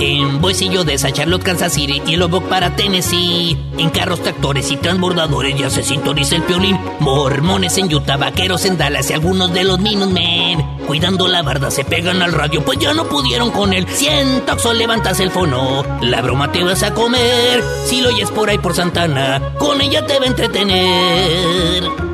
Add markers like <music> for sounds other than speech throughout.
En Boisillo de Charlotte, Kansas City y Lubbock para Tennessee. En carros, tractores y transbordadores ya se sintoniza el piolín. Mormones en Utah, vaqueros en Dallas y algunos de los Minutemen. Cuidando la barda se pegan al radio, pues ya no pudieron con él. Siento que levantas el fono. La broma te vas a comer. Si lo oyes por ahí por Santana, con ella te va a entretener.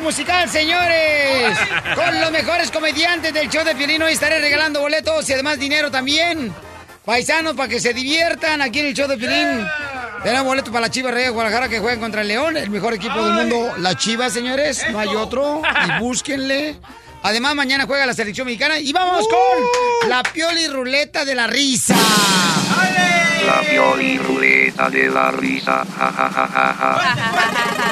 Musical, señores. Con los mejores comediantes del show de Piolín. Hoy estaré regalando boletos y además dinero también. Paisanos para que se diviertan aquí en el show de Piolín. Tenemos boletos para la Chivas Reyes de Guadalajara que juegan contra el León, el mejor equipo del mundo. La Chivas, señores. No hay otro. Y <laughs> búsquenle. Además, mañana juega la selección mexicana. Y vamos con la Pioli Ruleta de la Risa. La Pioli Ruleta de la Risa. Ja, ja, ja, <laughs>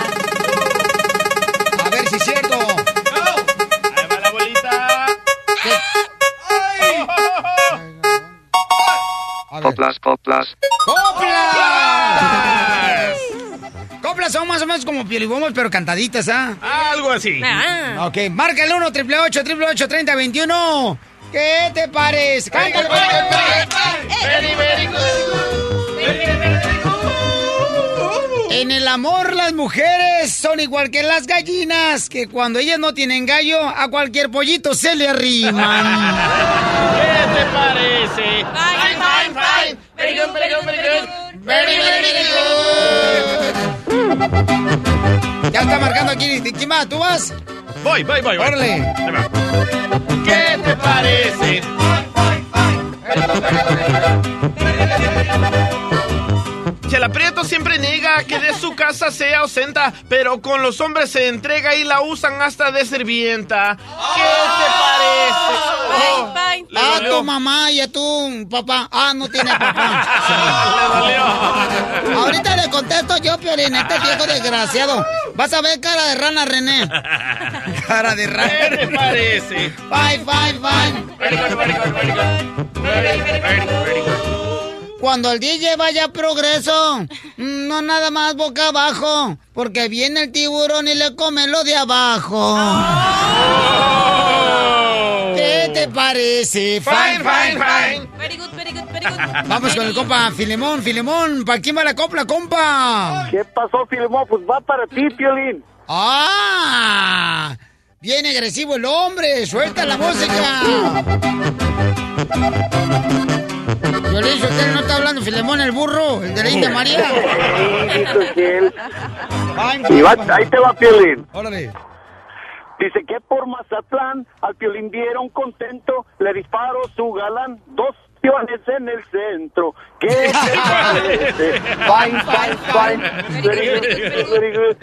Coplas, coplas. ¡Coplas! Coplas son más o menos como piolibombas, pero cantaditas, ¿ah? Algo así. Ah. Ok, marca el 1 triple 8 triple 8 30 21. ¿Qué te parece? Cántale. Very, very good. En el amor las mujeres son igual que las gallinas, que cuando ellas no tienen gallo, a cualquier pollito se le arriman. <laughs> ¿Qué te parece? Fine, fine, fine. Very good, very good, very good. Very, very, good. Ya está marcando aquí. ¿Quién va? ¿Tú vas? Voy, voy, voy. voy. Órale. ¿Qué te parece? Fine, fine, fine. Chela Prieto siempre niega que de su casa sea ausenta, pero con los hombres se entrega y la usan hasta de servienta. ¿Qué te parece? Oh, ah, tu mamá y a tu papá. Ah, no tiene papá. <laughs> le dolió. Ahorita le contesto yo, Piolín, este viejo desgraciado. Vas a ver cara de rana, René. <laughs> cara de rana. ¿Qué te parece? Bye, bye, bye. Very good, very good, very good. Very, very good. Cuando el DJ vaya a progreso, <laughs> no nada más boca abajo, porque viene el tiburón y le come lo de abajo. ¿Qué te parece? Fine, fine, fine. Very good, very good, very good. Vamos con el compa Filemón, Filemón. ¿Para quién va la copla, compa? ¿Qué pasó, Filemón? Pues va para ti, Piolín. ¡Ah! Viene agresivo el hombre. Suelta la música. <laughs> Yo le dije, usted no está hablando Filemón el burro, el de la India María. y va, ahí te va Piolín. Órale. Dice que por Mazatlán al Piolín vieron contento, le disparó su galán, dos piones en el centro. ¿Qué <laughs> te parece? Fine, fine, fine. Very good, very good.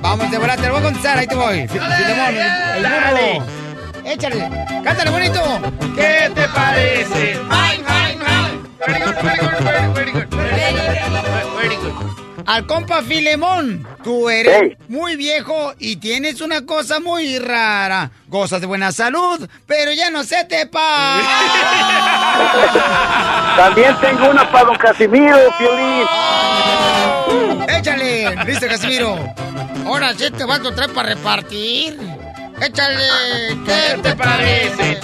Vamos, de verdad, te lo voy a contestar, ahí te voy. Filemón, el, el burro. Échale. Cántale bonito. ¿Qué te parece? Fine, fine, fine. Very good, very good, very, very good. Very good. Al compa Filemón, tú eres Hey. muy viejo y tienes una cosa muy rara. Gozas de buena salud, pero ya no se te pa. <laughs> También tengo una para don Casimiro, Piolín. Échale, listo, Casimiro. Ahora sí te vas a traer para repartir. Échale. ¿Qué te parece?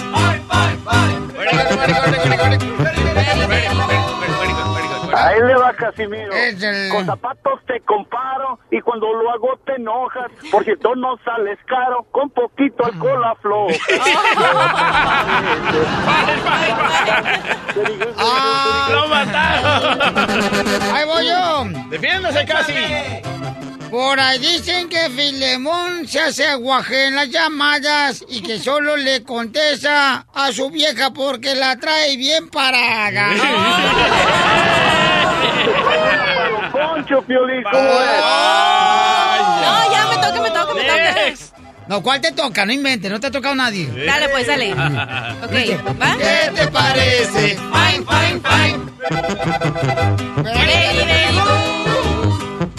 Ahí le va Casimiro. Échale. Con zapatos te comparo y cuando lo hago te enojas. Por cierto, no sales caro, con poquito alcohol afloja. Ah, ¡Lo mataron! ahí voy yo. ¡Defiéndase casi! Por ahí dicen que Filemón se hace aguaje en las llamadas y que solo le contesta a su vieja porque la trae bien parada. Poncho, Piolín, ¿cómo? No, ya me toca, me toca, me toca. No, ¿cuál te toca? No inventes, no te ha tocado nadie. Dale, pues, dale. <laughs> Ok, ¿va? ¿Qué te parece? Fine, fine, fine.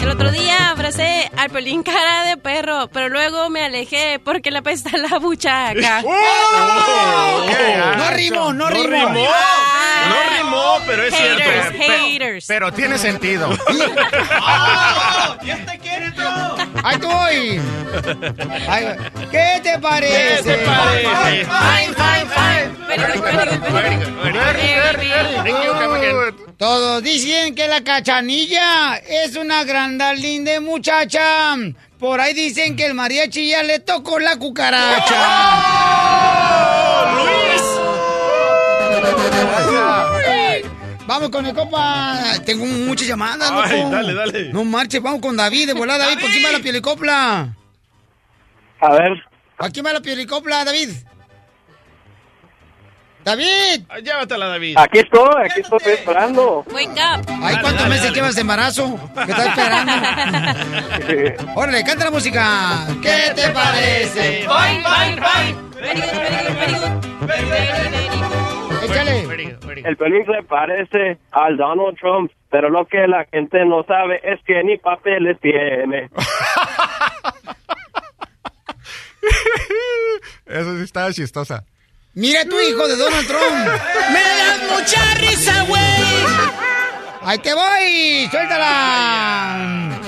El otro día abracé al pelín cara de perro, pero luego me alejé porque le apesta la buchaca. <laughs> No rimó, no ¿No rimó. rimó? No rimó, pero es Haters, cierto. haters. Pero tiene sentido. <laughs> Ahí te voy. Ahí va. ¿Qué te ¿Qué parece? te parece? Fine, fine, fine. Very good, very good, very good. Very, very Thank you, come again. Todos dicen que la cachanilla es una grandalín de muchacha. Por ahí dicen que el mariachi ya le tocó la cucaracha. Vamos con el copa. Tengo muchas llamadas, loco. Ay, dale, dale. No marches, vamos con David de volada. David, ¿por quién va la pielicopla? A ver, ¿A quién va la pielicopla, David? ¡David! Ah, Llévatela, David. aquí estoy, aquí estoy esperando. Wake up. Ay, ¿cuántos meses llevas de embarazo? ¿Qué estás esperando? <laughs> Órale, canta la música. ¿Qué te parece? Fine, fine, fine. Very good, very good, very good. Échale. El pelín se parece al Donald Trump, pero lo que la gente no sabe es que ni papeles tiene. <laughs> Eso sí está chistosa. Mira tu hijo de Donald Trump. <laughs> ¡Me das mucha risa, güey! ¡Ahí te voy! ¡Suéltala!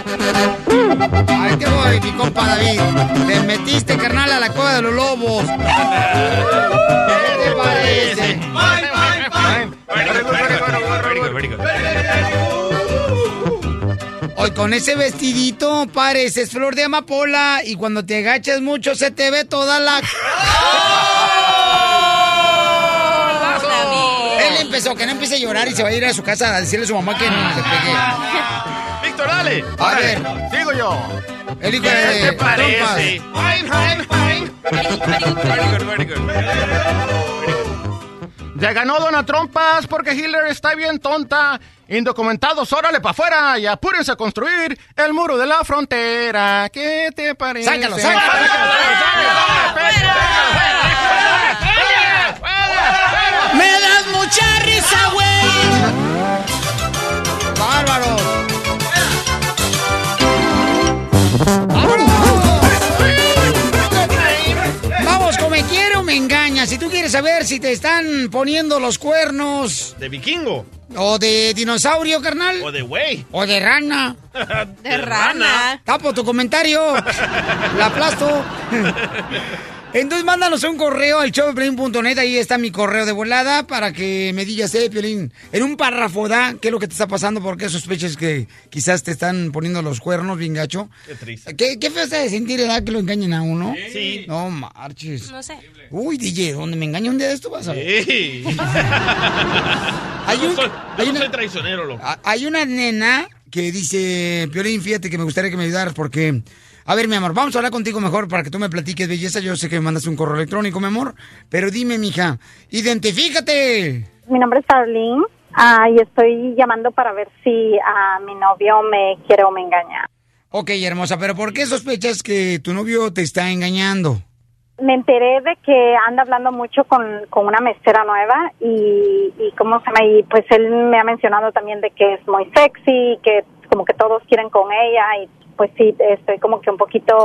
¡Ahí te voy, mi compa David! Te metiste, carnal, a la cueva de los lobos. ¿Qué te parece? Hoy con ese vestidito pareces flor de amapola y cuando te agachas mucho se te ve toda la... <laughs> Empezó, que no empiece a llorar y se va a ir a su casa a decirle a su mamá que no le pegue. Víctor, dale. A ver, Sigo yo. el hijo ¿Qué de te parece? Fine, fine, fine. Very good, very good. Ya ganó Donald Trumpas porque Hillary está bien tonta. Indocumentados, órale para afuera y apúrense a construir el muro de la frontera. ¿Qué te parece? Sácalo, sácalo. ¡Me das mucha risa, güey! ¡Bárbaro! Vamos, como me quiere o me engaña. Si tú quieres saber si te están poniendo los cuernos De vikingo. o de dinosaurio, carnal, O de güey. o de rana, <laughs> De rana. tapo tu comentario. <laughs> La aplasto. Entonces mándanos un correo al showdepiolín.net, ahí está mi correo de volada para que me digas, eh, Piolín, en un párrafo, ¿da? ¿Qué es lo que te está pasando? ¿Por qué sospechas que quizás te están poniendo los cuernos, bien gacho? Qué triste. ¿Qué, qué feo está de sentir, edad, que lo engañen a uno? Sí. No marches. No sé. Uy, DJ, donde me engañe un día de esto vas a ver. Sí. Hay, <laughs> Yo un- no soy, hay yo no una, soy traicionero, loco. hay una nena que dice, Piolín, fíjate que me gustaría que me ayudaras porque... A ver, mi amor, vamos a hablar contigo mejor para que tú me platiques belleza. Yo sé que me mandas un correo electrónico, mi amor. Pero dime, mija, identifícate. Mi nombre es Arlene ah, y estoy llamando para ver si a mi novio me quiere o me engaña. Ok, hermosa, pero ¿por qué sospechas que tu novio te está engañando? Me enteré de que anda hablando mucho con, con una mesera nueva y, y cómo se llama, y pues él me ha mencionado también de que es muy sexy, que como que todos quieren con ella y pues sí, estoy como que un poquito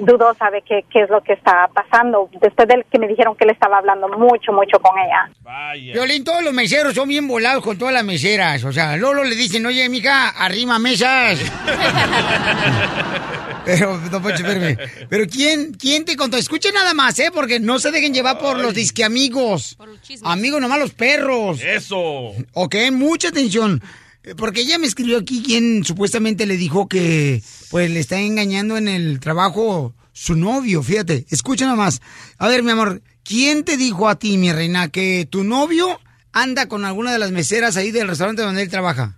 dudosa de qué, qué es lo que está pasando. Después de que me dijeron que él estaba hablando mucho, mucho con ella. Violín, todos los meseros son bien volados con todas las meseras. O sea, Lolo le dicen, oye, mija, arrima mesas. <laughs> Pero, no, espérame. Pero ¿quién, ¿quién te contó? Escuchen nada más, ¿eh? Porque no se dejen llevar por los disque amigos. Amigos, nomás los perros. Eso. Ok, mucha atención. Porque ella me escribió aquí quien supuestamente le dijo que pues le está engañando en el trabajo su novio, fíjate. Escucha nada más. A ver, mi amor, ¿quién te dijo a ti, mi reina, que tu novio anda con alguna de las meseras ahí del restaurante donde él trabaja?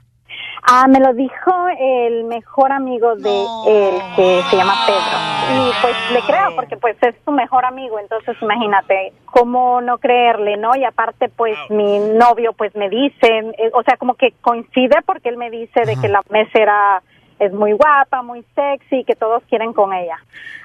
Ah, me lo dijo el mejor amigo de él, que se llama Pedro. Y pues le creo, porque pues es su mejor amigo, entonces imagínate, cómo no creerle, ¿no? Y aparte, pues mi novio pues me dice, eh, o sea, como que coincide porque él me dice de que la mesera es muy guapa, muy sexy, que todos quieren con ella.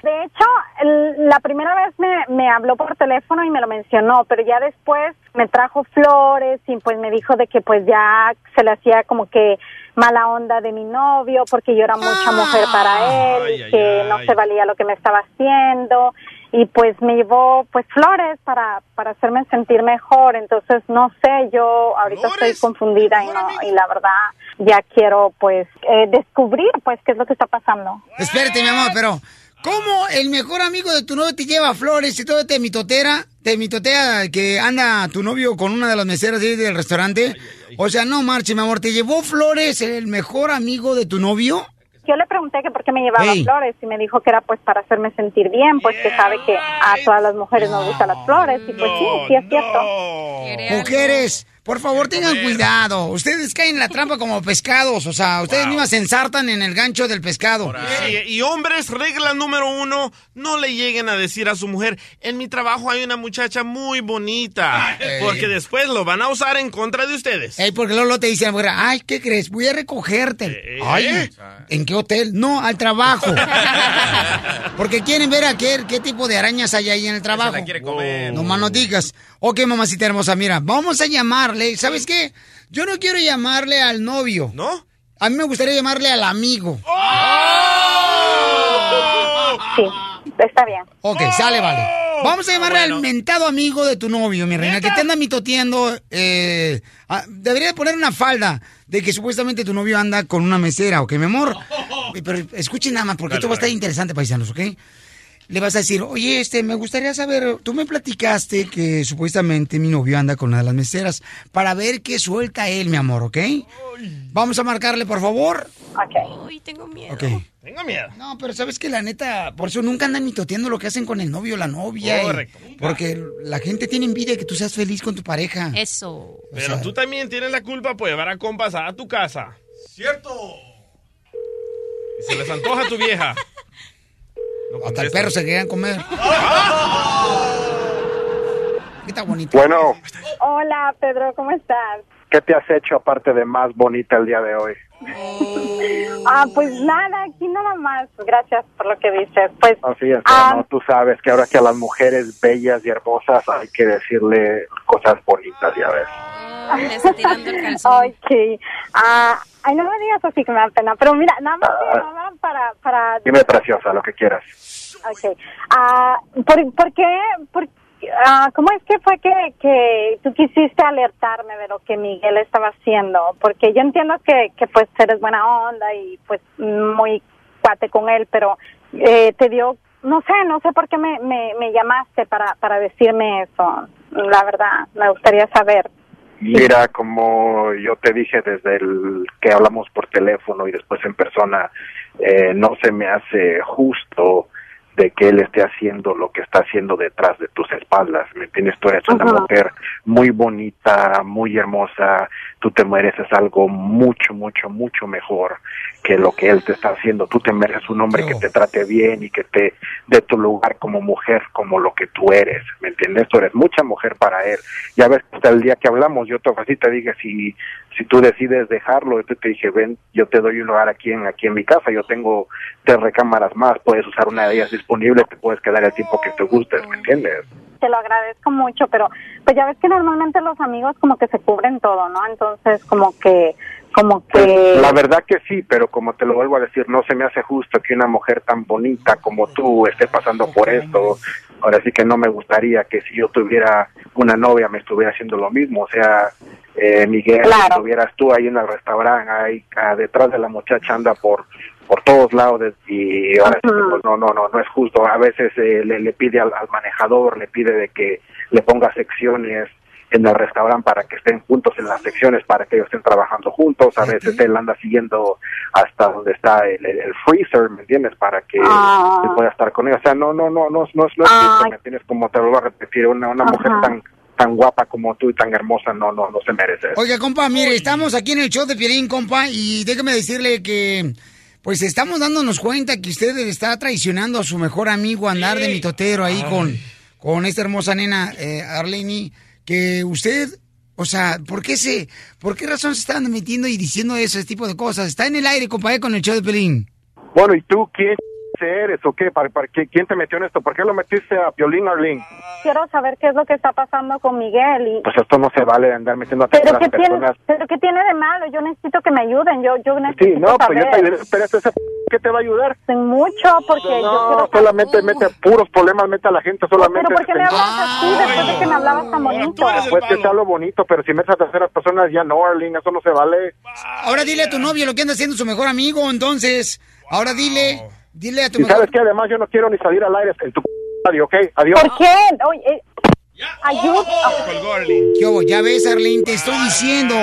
De hecho, el- la primera vez me, me habló por teléfono y me lo mencionó, pero ya después me trajo flores y pues me dijo de que pues ya se le hacía como que mala onda de mi novio porque yo era mucha mujer para él y que no se valía lo que me estaba haciendo y pues me llevó pues flores para para hacerme sentir mejor. Entonces no sé yo ahorita estoy confundida y no y la verdad ya quiero pues eh, descubrir pues qué es lo que está pasando. Espérate, mi amor, pero ¿cómo el mejor amigo de tu novio te lleva flores y todo te mitotera? Te mitotea que anda tu novio con una de las meseras ahí del restaurante. O sea, no marche, mi amor, ¿te llevó flores el mejor amigo de tu novio? yo le pregunté que por qué me llevaba Hey. flores y me dijo que era pues para hacerme sentir bien pues que sabe que a todas las mujeres nos gustan las flores y pues sí sí es cierto Mujeres, por favor tengan cuidado. Ustedes caen en la trampa como pescados. O sea, ustedes mismas se ensartan en el gancho del pescado. Y hombres, regla número uno, no le lleguen a decir a su mujer, en mi trabajo hay una muchacha muy bonita, porque después lo van a usar en contra de ustedes. Ey, porque luego te dice la mujer, ay, ¿qué crees? Voy a recogerte. Ay, ¿en qué hotel? No, al trabajo. <laughs> porque quieren ver a qué, qué tipo de arañas hay ahí en el trabajo. la quiere comer. No más no digas. Ok, mamacita hermosa, mira, vamos a llamarle. ¿Sabes qué? Yo no quiero llamarle al novio. ¿No? A mí me gustaría llamarle al amigo. sí está bien Ok, sale, vale. Vamos a llamarle al mentado amigo de tu novio, mi reina, que te anda mitoteando. Eh, ah, debería de poner una falda de que supuestamente tu novio anda con una mesera, ¿ok, mi amor? <laughs> Pero escuchen nada más, porque esto va a estar interesante, paisanos, ¿ok? Le vas a decir, oye, este, me gustaría saber, tú me platicaste que supuestamente mi novio anda con una de las meseras para ver qué suelta él, mi amor, ¿ok? Vamos a marcarle, por favor. Ok. Uy, tengo miedo. Ok. Tengo miedo. No, pero sabes que la neta, por eso nunca andan mitoteando lo que hacen con el novio o la novia. y- Correcto. porque la gente tiene envidia de que tú seas feliz con tu pareja. Eso. Pero tú también tienes la culpa por llevar a compas a tu casa. ¡Cierto! Y se les antoja a tu vieja. Hasta el perro se querían comer. ¿Qué <laughs> está bonito? Bueno, hola Pedro cómo estás ¿qué te has hecho aparte de más bonita el día de hoy? ah pues nada aquí nada más gracias por lo que dices pues Así es, Ah. no, tú sabes que ahora que a las mujeres bellas y hermosas hay que decirle cosas bonitas, ya ves. Le está tirando el calzón. Ok. Ah, ay, no me digas así que me da pena. Pero mira, nada más llamaba para... para Dime preciosa, lo que quieras. Ok. Ah, ¿por, por qué? Por, ah, ¿Cómo es que fue que, que tú quisiste alertarme de lo que Miguel estaba haciendo? Porque yo entiendo que, que pues eres buena onda y pues muy cuate con él, pero eh, te dio... No sé, no sé por qué me, me, me llamaste para, para decirme eso. La verdad, me gustaría saber. Mira, como yo te dije desde el que hablamos por teléfono y después en persona, eh, no se me hace justo de que él esté haciendo lo que está haciendo detrás de tus espaldas, ¿me entiendes? Tú eres una Ajá. mujer muy bonita, muy hermosa, tú te mereces algo mucho, mucho, mucho mejor que lo que él te está haciendo. Tú te mereces un hombre que te trate bien y que te dé tu lugar como mujer, como lo que tú eres, ¿me entiendes? Tú eres mucha mujer para él. Ya ves, hasta el día que hablamos, yo te, así te dije, si si tú decides dejarlo, yo te dije, ven, yo te doy un lugar aquí en, aquí en mi casa, yo tengo tres recámaras más, puedes usar una de ellas disponible, te puedes quedar el tiempo que te gustes, ¿me entiendes? Te lo agradezco mucho, pero pues ya ves que normalmente los amigos como que se cubren todo, ¿no? Entonces como que como que La verdad que sí, pero como te lo vuelvo a decir, no se me hace justo que una mujer tan bonita como tú esté pasando por esto. Ahora sí que no me gustaría que si yo tuviera una novia me estuviera haciendo lo mismo. O sea, eh, Miguel, si estuvieras tú ahí en el restaurante, ahí ah, detrás de la muchacha anda por por todos lados y ahora sí que, pues, no no no no es justo. A veces eh, le, le pide al, al manejador le pide de que le ponga secciones en el restaurante para que estén juntos en las secciones para que ellos estén trabajando juntos. A veces él anda siguiendo hasta donde está el, el- el freezer me entiendes para que Ah. él pueda estar con ellos o sea no no no no no es no es justo, me entiendes como te lo voy a repetir una una mujer tan tan guapa como tú y tan hermosa no no no se merece. Oiga, compa, mire, estamos aquí en el show de Piolín, compa, y déjeme decirle que, pues estamos dándonos cuenta que usted está traicionando a su mejor amigo, andar de mitotero ahí con, con esta hermosa nena, eh, Arlene, que usted, o sea, ¿por qué se, por qué razón se están metiendo y diciendo ese tipo de cosas? Está en el aire, compa, eh, con el show de Piolín. Bueno, ¿y tú eres o qué? ¿Para, para qué? ¿Quién te metió en esto? ¿Por qué lo metiste a Piolín Arlene? quiero saber qué es lo que está pasando con Miguel y Pues esto no se vale de andar metiendo a pero qué tiene personas. pero qué tiene de malo yo necesito que me ayuden yo yo necesito Sí, no, pues saber yo te ayudé, pero ese, ¿qué te va a ayudar? Sin mucho porque yo No, quiero solamente mete puros problemas, mete a la gente solamente. pero ¿por qué me hablas así después de que me hablabas tan bonito Pues que te hablo bonito, pero si metes a terceras personas ya no, Arlene, eso no se vale. Ahora dile a tu novio lo que anda haciendo su mejor amigo, entonces, ahora dile, dile a tu Y mejor... sabes que además yo no quiero ni salir al aire en tu radio, ¿ok? Adiós. ¿por qué? Oye, eh, ayuda ¿Qué hubo? Ya ves, Arlene, te estoy diciendo.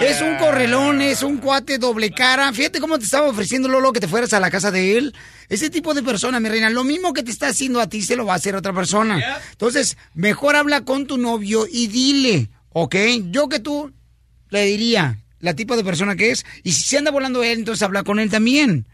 Es un correlón, es un cuate doble cara. Fíjate cómo te estaba ofreciendo Lolo que te fueras a la casa de él. Ese tipo de persona, mi reina, lo mismo que te está haciendo a ti se lo va a hacer a otra persona. Entonces, mejor habla con tu novio y dile, ¿ok? Yo que tú le diría la tipo de persona que es. Y si se anda volando él, entonces habla con él también.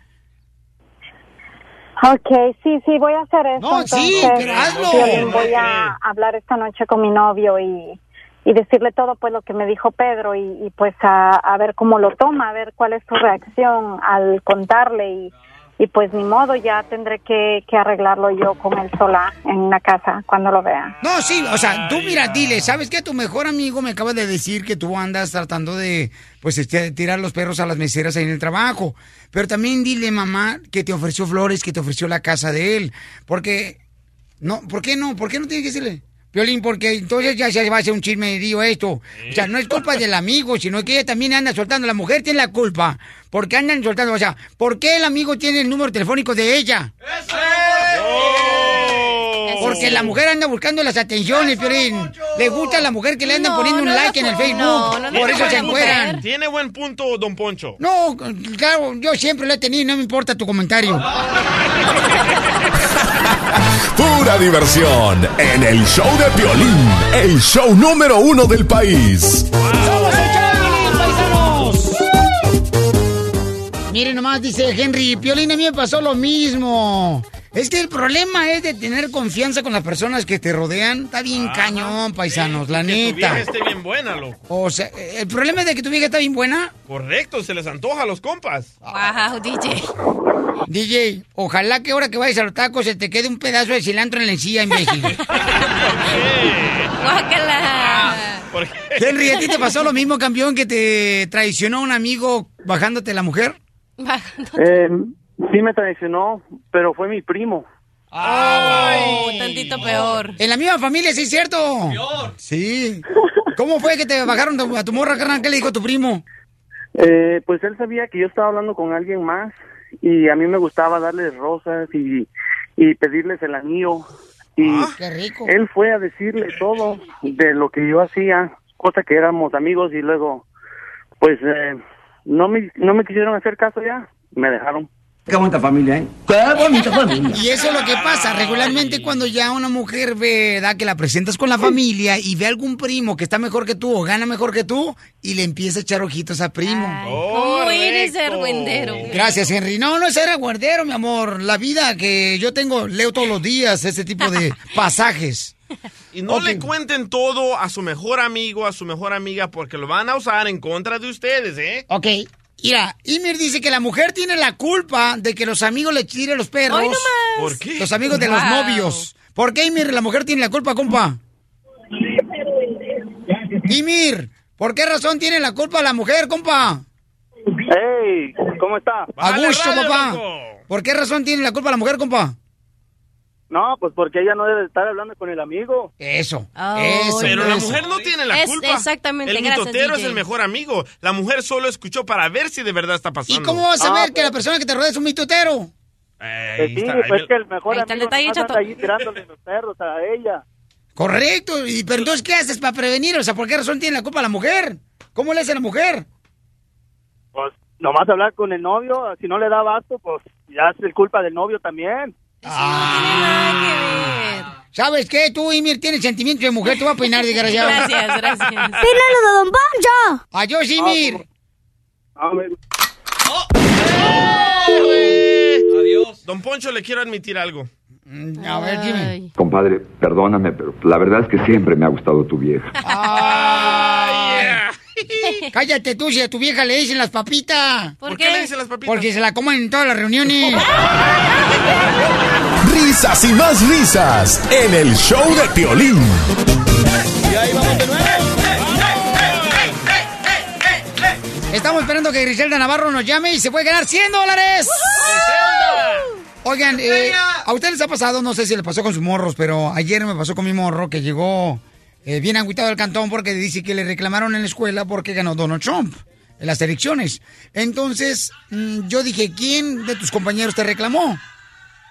Ok, sí, sí, voy a hacer eso. No, sí, entonces, pero hazlo. Piolín, voy a hablar esta noche con mi novio y, y decirle todo pues lo que me dijo Pedro y, y, pues a, a ver cómo lo toma, a ver cuál es su reacción al contarle y, y pues ni modo, ya tendré que, que arreglarlo yo con él sola en la casa cuando lo vea. No, sí, o sea, tú mira, dile, ¿sabes qué? Tu mejor amigo me acaba de decir que tú andas tratando de, pues, este, tirar los perros a las meseras ahí en el trabajo. Pero también dile, mamá, que te ofreció flores, que te ofreció la casa de él. Porque, no, ¿por qué no? ¿Por qué no tiene que decirle? Violín, porque entonces ya se va a hacer un chismerío esto. O sea, no es culpa del amigo, sino que ella también anda soltando. La mujer tiene la culpa. Porque andan soltando. O sea, ¿por qué el amigo tiene el número telefónico de ella? Porque la mujer anda buscando las atenciones, Piolín. Le gusta a la mujer que le andan No, poniendo un no like en el Facebook. Por eso se encueran. Tiene buen punto, don Poncho. No, claro, yo siempre lo he tenido, no me importa tu comentario. <laughs> Pura diversión en el show de Piolín, el show número uno del país. ¡Somos el show de Piolín, paisanos! Miren nomás, dice Henry, Piolín, a mí me pasó lo mismo. Es que el problema es de tener confianza con las personas que te rodean. Está bien cañón, paisanos, la Que tu vieja esté bien buena, loco. O sea, el problema es de que tu vieja está bien buena. Correcto, se les antoja a los compas. Wow, DJ. DJ, ojalá que ahora que vayas a los tacos se te quede un pedazo de cilantro en la encía, imbécil. <laughs> Guácala. Henry, ¿a ti te pasó lo mismo, campeón, que te traicionó un amigo bajándote la mujer? Eh, sí me traicionó, pero fue mi primo. Oh, tantito peor. En la misma familia, sí, es cierto. Sí. ¿Cómo fue que te bajaron a tu morra, carnal? ¿Qué le dijo tu primo? Eh, pues él sabía que yo estaba hablando con alguien más y a mí me gustaba darles rosas y, y pedirles el anillo. Y Ah, qué rico. él fue a decirle todo de lo que yo hacía, cosa que éramos amigos y luego, pues, eh, no me, no me quisieron hacer caso ya, me dejaron. Qué bonita familia, ¿eh? Qué bonita familia. Y eso es lo que pasa. Regularmente cuando ya una mujer ve, da que la presentas con la familia y ve algún primo que está mejor que tú o gana mejor que tú y le empieza a echar ojitos a primo. ¿Cómo eres argüendero? Gracias, Henry. No, no es ser aguardero, mi amor. La vida que yo tengo, leo todos los días ese tipo de <laughs> pasajes. Y no le cuenten todo a su mejor amigo, a su mejor amiga, porque lo van a usar en contra de ustedes, ¿eh? Ok. Mira, Ymir dice que la mujer tiene la culpa de que los amigos le tiren los perros. ¡Ay, no más! ¿Por qué? Los amigos de los novios. ¿Por qué, Ymir, la mujer tiene la culpa, compa? Ymir, ¿por qué razón tiene la culpa la mujer, compa? Hey, ¿cómo está? A gusto, papá. ¿Por qué razón tiene la culpa la mujer, compa? No, pues porque ella no debe estar hablando con el amigo. Eso. Eso, Pero la mujer no tiene la Es- culpa. exactamente, El mitotero es el mejor amigo. La mujer solo escuchó para ver si de verdad está pasando. ¿Y cómo vas a saber que la persona que te rodea es un mitotero? Ahí sí, está, pues me- que el mejor Ahí está el amigo anda ahí tirándole los perros a ella. Correcto. ¿Y pero entonces qué haces para prevenir? O sea, ¿por qué razón tiene la culpa la mujer? ¿Cómo le hace la mujer? Pues nomás hablar con el novio, si no le da basto, pues ya es el culpa del novio también. ¿Sabes qué? Tú, Ymir, tienes sentimientos de mujer. Te voy a peinar, desgraciado. Gracias, gracias. ¡Pínalo de Don Poncho! ¡Adiós, Ymir! Adiós. Don Poncho, le quiero admitir algo. A ver, dime. Compadre, perdóname, pero la verdad es que siempre me ha gustado tu vieja. Cállate tú, si a tu vieja le dicen las papitas. ¿Por qué le dicen las papitas? Porque se la comen en todas las reuniones. <laughs> Risas y más risas en el show de Piolín. Y ahí vamos de nuevo. Estamos esperando que Griselda Navarro nos llame y se puede ganar 100 dólares. Oigan, eh, a ustedes les ha pasado, no sé si les pasó con sus morros, pero ayer me pasó con mi morro que llegó eh, bien agüitado al cantón porque dice que le reclamaron en la escuela porque ganó Donald Trump en las elecciones. Entonces, mm, yo dije, ¿quién de tus compañeros te reclamó?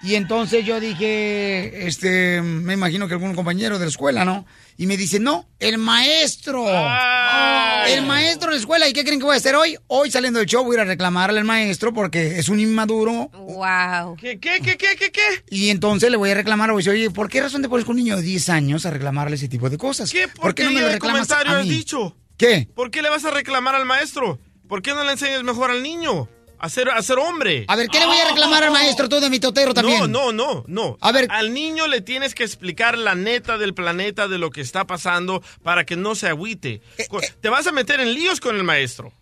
Y entonces yo dije, este, me imagino que algún compañero de la escuela, ¿no? Y me dice, no, el maestro. El maestro de la escuela. ¿Y qué creen que voy a hacer hoy? Hoy saliendo del show voy a ir a reclamarle al maestro porque es un inmaduro. Wow. ¿Qué, qué, qué, qué, qué, qué? Y entonces le voy a reclamar, voy a decir, oye, ¿por qué razón te pones con un niño de 10 años a reclamarle ese tipo de cosas? ¿Qué ¿Por qué no me lo reclamas comentario a has mí? dicho? ¿Qué? ¿Por qué le vas a reclamar al maestro? ¿Por qué no le enseñas mejor al niño? A ser, a ser hombre. A ver, ¿qué le voy a reclamar al maestro todo de mi totero también? No, no, no, no. A ver. Al niño le tienes que explicar la neta del planeta de lo que está pasando para que no se agüite. Eh, Co- Te vas a meter en líos con el maestro.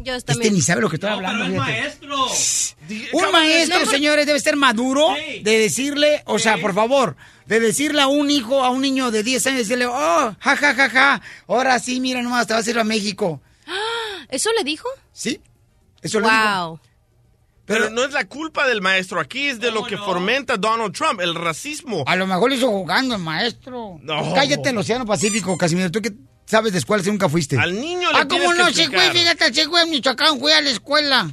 Yo Este también. ni sabe lo que estoy hablando. pero fíjate. maestro. Un maestro, señores, debe ser maduro de decirle, o sea, por favor, de decirle a un hijo, a un niño de 10 años, decirle, oh, ja, ja, ja, ja, ahora sí, mira nomás, te vas a ir a México. <gasps> ¿Eso le dijo? Sí, eso. Wow. Pero, no es la culpa del maestro, aquí es de lo que fomenta Donald Trump, el racismo. A lo mejor lo hizo jugando el maestro. No. Cállate el Océano Pacífico, Casimiro. ¿Tú qué sabes de escuela si nunca fuiste? Al niño le Ah, ¿cómo que no? Sí, güey, fíjate, sí, güey, en Michoacán fui a la escuela.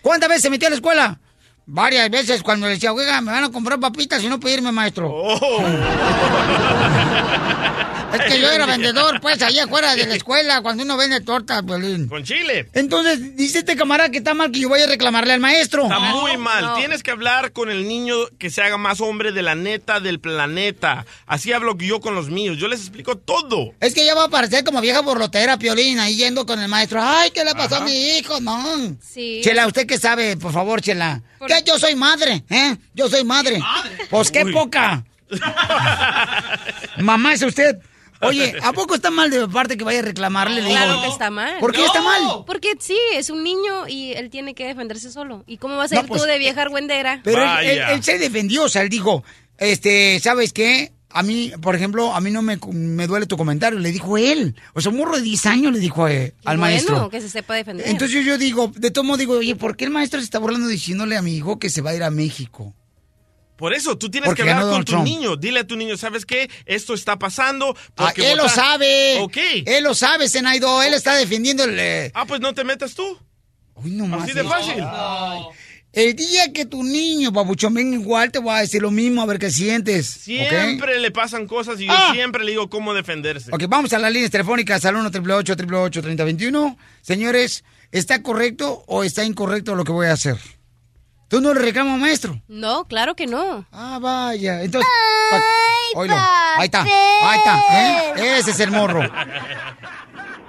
¿Cuántas veces se metió a la escuela? Varias veces cuando le decía, oiga, me van a comprar papitas y no pedirme, maestro. Oh. <laughs> es que yo era <laughs> vendedor, pues, allá afuera de la escuela, cuando uno vende tortas, Violín. Con chile. Entonces, dice este camarada que está mal que yo vaya a reclamarle al maestro. Está muy mal. Tienes que hablar con el niño que se haga más hombre de la neta del planeta. Así hablo yo con los míos. Yo les explico todo. Es que ya va a parecer como vieja borlotera, Piolín, ahí yendo con el maestro. Ay, ¿qué le pasó Ajá. a mi hijo? No. Sí. Chela, ¿usted qué sabe? Por favor, Chela. ¿Qué? Yo soy madre, ¿eh? Yo soy madre. Pues qué Uy. poca. <laughs> Mamá es usted. Oye, ¿a poco está mal de parte que vaya a reclamarle? Le digo, Claro que está mal. ¿Por qué está mal? Porque sí, es un niño y él tiene que defenderse solo. ¿Y cómo vas a No, ir pues, tú de vieja argüendera? Pero él, él- él se defendió, o sea, él dijo, este, ¿sabes qué? A mí, por ejemplo, a mí no me, me duele tu comentario, le dijo él. O sea, un morro de 10 años le dijo eh, al bueno, maestro. que se sepa defender. Entonces yo digo, de todo modo digo, oye, ¿por qué el maestro se está burlando diciéndole a mi hijo que se va a ir a México? Por eso, tú tienes Porque que hablar con Donald tu Trump. niño. Dile a tu niño, ¿sabes qué? Esto está pasando. Ah, porque él lo sabe. Ok. Él lo sabe, Senaido. Él está defendiendo el... eh, Ah, pues no te metas tú. Uy, no más Así de fácil. El día que tu niño, papuchón, venga igual, te voy a decir lo mismo, a ver qué sientes. Siempre le pasan cosas y yo Ah. siempre le digo cómo defenderse. Ok, vamos a las líneas telefónicas al 1 888 3021 Señores, ¿está correcto o está incorrecto lo que voy a hacer? ¿Tú no le reclamas, maestro? No, claro que no. Ah, vaya. Entonces, oílo. Ahí está, ahí está. ¿eh? Ese es el morro.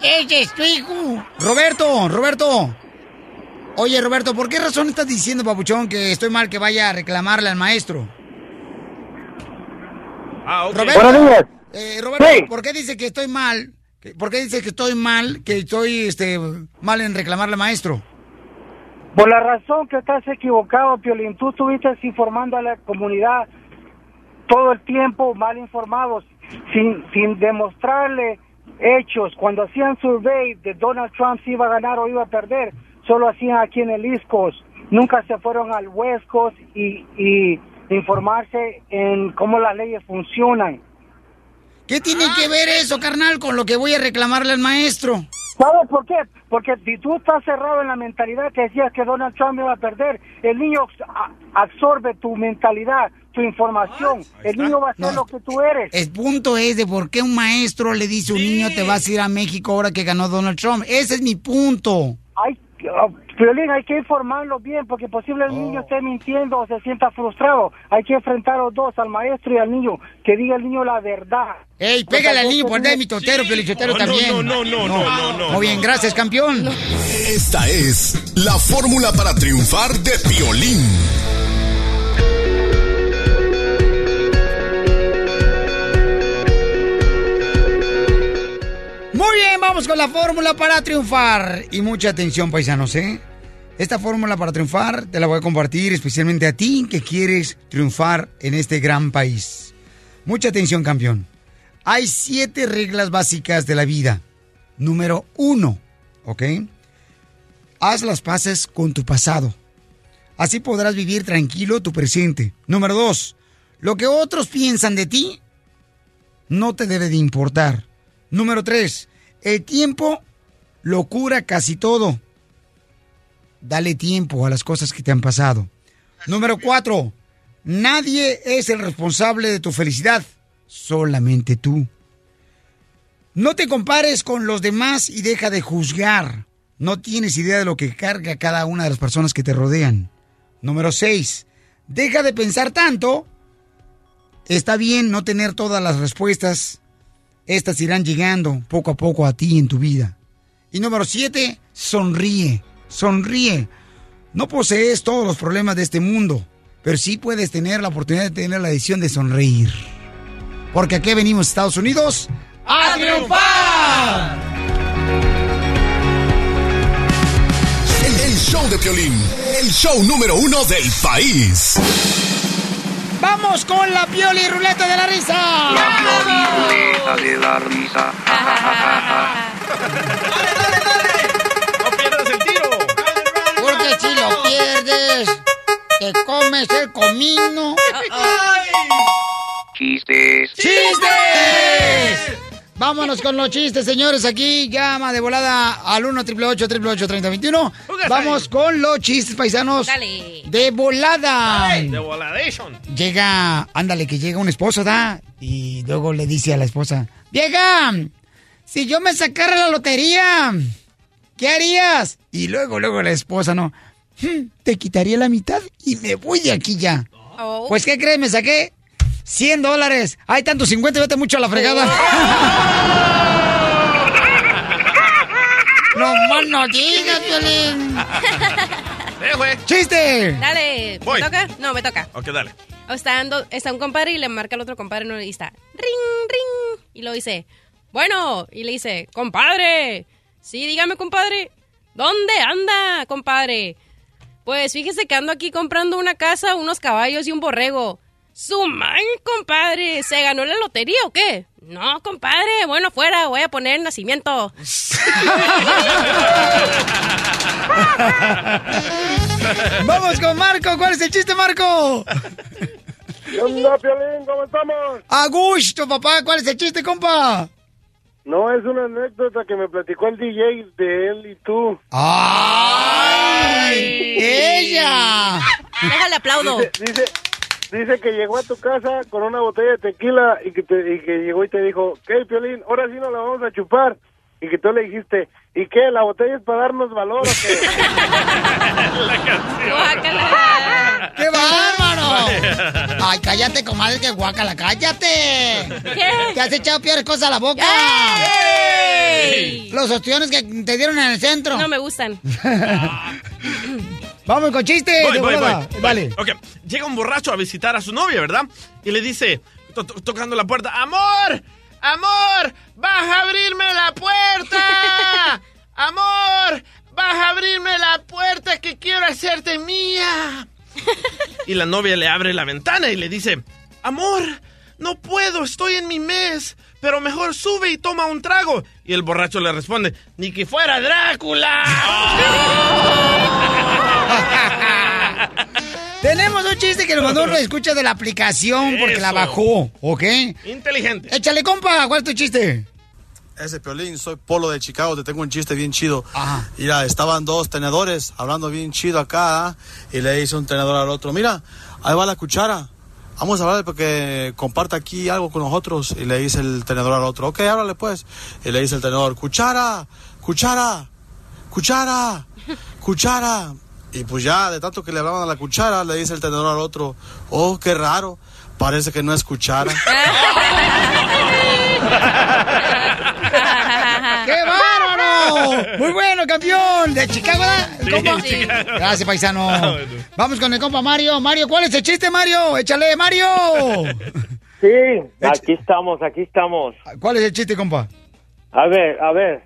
Ese es tu hijo. Roberto, Roberto. Oye, Roberto, ¿por qué razón estás diciendo, papuchón, que estoy mal que vaya a reclamarle al maestro? Ah, ok. Roberto, Buenos días. eh, Roberto, Sí. ¿por qué dice que estoy mal? ¿Por qué dice que estoy mal, que estoy este, mal en reclamarle al maestro? Por la razón que estás equivocado, Piolín, tú estuviste informando a la comunidad todo el tiempo mal informados, sin, sin demostrarle hechos. Cuando hacían survey de Donald Trump si iba a ganar o iba a perder, solo hacían aquí en el East Coast. Nunca se fueron al West Coast y, y informarse en cómo las leyes funcionan. ¿Qué tiene que ver eso, carnal, con lo que voy a reclamarle al maestro? ¿Sabes por qué? Porque si tú estás cerrado en la mentalidad que decías que Donald Trump iba a perder, el niño absorbe tu mentalidad, tu información. El niño va a ser lo que tú eres. El punto es de por qué un maestro le dice a un niño te vas a ir a México ahora que ganó Donald Trump. Ese es mi punto. Hay, Piolín, hay que informarlo bien, porque posible el niño esté mintiendo o se sienta frustrado. Hay que enfrentar a los dos, al maestro y al niño, que diga el niño la verdad. Ey, pégale al niño por mi totero, Pelichotero No, no, también. no, no, no, no, no, no, Muy bien, gracias, campeón. Esta es la fórmula para triunfar de Piolín. Muy bien, vamos con la fórmula para triunfar. Y mucha atención, paisanos, ¿eh? Esta fórmula para triunfar te la voy a compartir especialmente a ti que quieres triunfar en este gran país. Mucha atención, campeón. Hay siete reglas básicas de la vida. Número uno, ¿ok? Haz las paces con tu pasado. Así podrás vivir tranquilo tu presente. Número dos, lo que otros piensan de ti no te debe de importar. Número tres, el tiempo lo cura casi todo. Dale tiempo a las cosas que te han pasado. Número cuatro, nadie es el responsable de tu felicidad, solamente tú. No te compares con los demás y deja de juzgar. No tienes idea de lo que carga cada una de las personas que te rodean. Número seis, deja de pensar tanto. Está bien no tener todas las respuestas estas irán llegando poco a poco a ti en tu vida. Y número siete, sonríe, sonríe. No posees todos los problemas de este mundo, pero sí puedes tener la oportunidad de tener la decisión de sonreír. Porque aquí venimos, Estados Unidos, a triunfar. El, el show de Piolín, el show número uno del país. ¡Vamos con la pioli ruleta de la risa! La ruleta de la risa. Ja, ja, ja. ¡No pierdas el tiro! Porque si lo pierdes, te comes el comino. Chistes. ¡Chistes! Vámonos con los chistes, señores. Aquí llama de volada al 1 888 3021 Vamos con los chistes paisanos. Dale. De volada. De voladation. Llega, ándale, que llega un esposo, ¿da? Y luego le dice a la esposa: Vieja, si yo me sacara la lotería, ¿qué harías? Y luego, luego la esposa, ¿no? "Hmm, Te quitaría la mitad y me voy de aquí ya. Oh. Pues, ¿qué crees? Me saqué 100 dólares. Hay tanto 50, vete mucho a la fregada. <laughs> no más no digas, Violín. Güey. ¡Chiste! Dale. Voy. ¿Me toca? No, me toca. Ok, dale. O Está, ando- está un compadre y le marca al otro compadre ¿no? y está ring, ring. Y lo dice, bueno, y le dice, compadre. Sí, dígame, compadre. ¿Dónde anda, compadre? Pues fíjese que ando aquí comprando una casa, unos caballos y un borrego. ¡Su man, compadre! ¿Se ganó la lotería o qué? No, compadre. Bueno, fuera, voy a poner nacimiento. <laughs> Vamos con Marco. ¿Cuál es el chiste, Marco? ¿Qué onda, Piolín? ¿Cómo estamos? A gusto, papá. ¿Cuál es el chiste, compa? No, es una anécdota que me platicó el DJ de él y tú. ¡Ay! ¡Ella! Déjale aplaudo. Dice, dice, dice que llegó a tu casa con una botella de tequila y que, te- y que llegó y te dijo, ¿qué, Piolín? Ahora sí nos la vamos a chupar. Y que tú le dijiste, ¿y qué? ¿La botella es para darnos valor o qué? <laughs> <laughs> ¡Qué bárbaro! <laughs> Ay, cállate, comadre, que guácala, cállate. ¿Qué? Te has echado peores cosas a la boca. ¡Ey! Los ostiones que te dieron en el centro. No me gustan. Vamos con chiste. Voy, de voy, voy. Dale. Ok, llega un borracho a visitar a su novia, ¿verdad? Y le dice, to- to- tocando la puerta. ¡Amor! ¡Amor! ¡Vas a abrirme la puerta! <laughs> ¡Amor! ¡Vas a abrirme la puerta que quiero hacerte mía! Y la novia le abre la ventana y le dice, Amor, no puedo, estoy en mi mes, pero mejor sube y toma un trago. Y el borracho le responde, ni que fuera Drácula. <laughs> <laughs> Tenemos un chiste que nos mandó uno escucha de la aplicación porque la bajó, ¿ok? Inteligente. Échale, compa, ¿cuál es tu chiste? Ese Piolín, soy Polo de Chicago, te tengo un chiste bien chido. Mira, estaban dos tenedores hablando bien chido acá ¿ah? y le dice un tenedor al otro, mira, ahí va la cuchara. Vamos a hablarle porque comparte aquí algo con nosotros. Y le dice el tenedor al otro, ok, háblale pues. Y le dice el tenedor, cuchara, cuchara, cuchara, cuchara. Y pues ya, de tanto que le hablaban a la cuchara, le dice el tenedor al otro, oh, qué raro, parece que no es cuchara. <laughs> ¡Qué bárbaro! Muy bueno, campeón de Chicago. Gracias, paisano. Ah, bueno. Vamos con el compa Mario. Mario, ¿cuál es el chiste, Mario? Échale, Mario. Sí, aquí estamos, aquí estamos. ¿Cuál es el chiste, compa? A ver, a ver.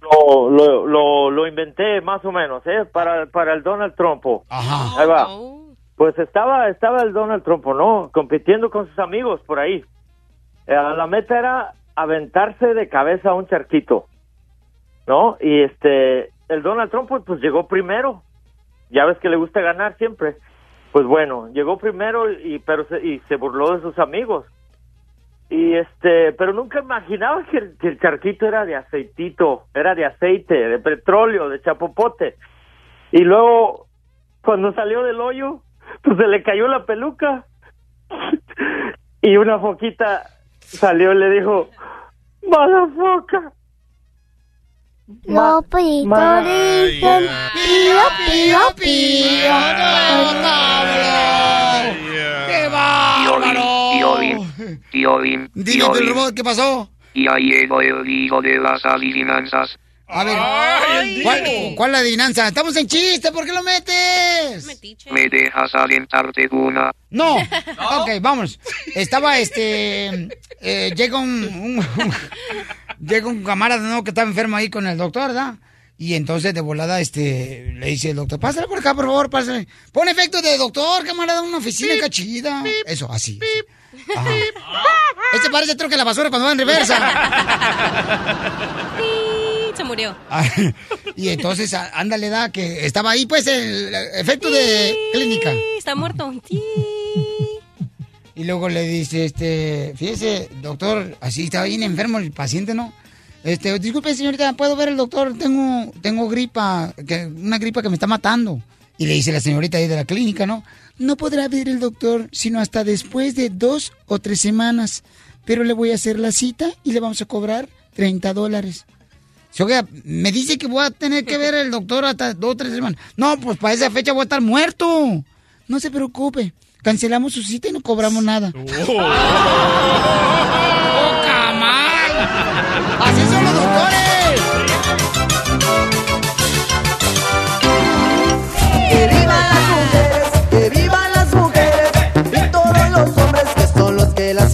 Lo, lo, lo, lo inventé más o menos, ¿eh? Para, para el Donald Trump. Ajá. Ahí va. Pues estaba, estaba el Donald Trump, ¿no? Compitiendo con sus amigos por ahí. Eh, la meta era aventarse de cabeza a un charquito, ¿no? Y este, el Donald Trump pues, pues, llegó primero. Ya ves que le gusta ganar siempre. Pues bueno, llegó primero y pero se, y se burló de sus amigos. Y este, pero nunca imaginaba que el, que el charquito era de aceitito, era de aceite, de petróleo, de chapopote. Y luego, cuando salió del hoyo, pues se le cayó la peluca. <laughs> y una foquita salió y le dijo, mala foca. Dicen pío, pío, pío. ¡Qué bárbaro! Piolín, Piolín, Dile robot, ¿qué pasó? Ya llegó el hijo de las adivinanzas. A ver, ¿cuál, ¿cuál la adivinanza? Estamos en chiste, ¿por qué lo metes? ¿Me dejas aventarte una? <laughs> No. Ok, vamos. Estaba este. eh, llega un, un- un- Llega un camarada ¿no? que estaba enfermo ahí con el doctor, ¿verdad? Y entonces de volada este le dice el doctor, pásale por acá, por favor, pásale. Pon efecto de doctor, camarada, una oficina cachida. Eso, así. Ajá. Este parece troque de la basura cuando va en reversa. Se murió. Y entonces, ándale, da, que estaba ahí, pues, el efecto de clínica. Está muerto. Y luego le dice, este, fíjese, doctor, así estaba bien enfermo el paciente, ¿no? Este, disculpe, señorita, ¿puedo ver el doctor? Tengo, tengo gripa, que, una gripa que me está matando. Y le dice la señorita ahí de la clínica, ¿no? No podrá ver el doctor sino hasta después de dos o tres semanas. Pero le voy a hacer la cita y le vamos a cobrar 30 dólares. Si, oiga, me dice que voy a tener que ver al doctor hasta dos o tres semanas. No, pues para esa fecha voy a estar muerto. No se preocupe. Cancelamos su cita y no cobramos nada. ¡Oh, <laughs> camal! ¡Así son los doctores!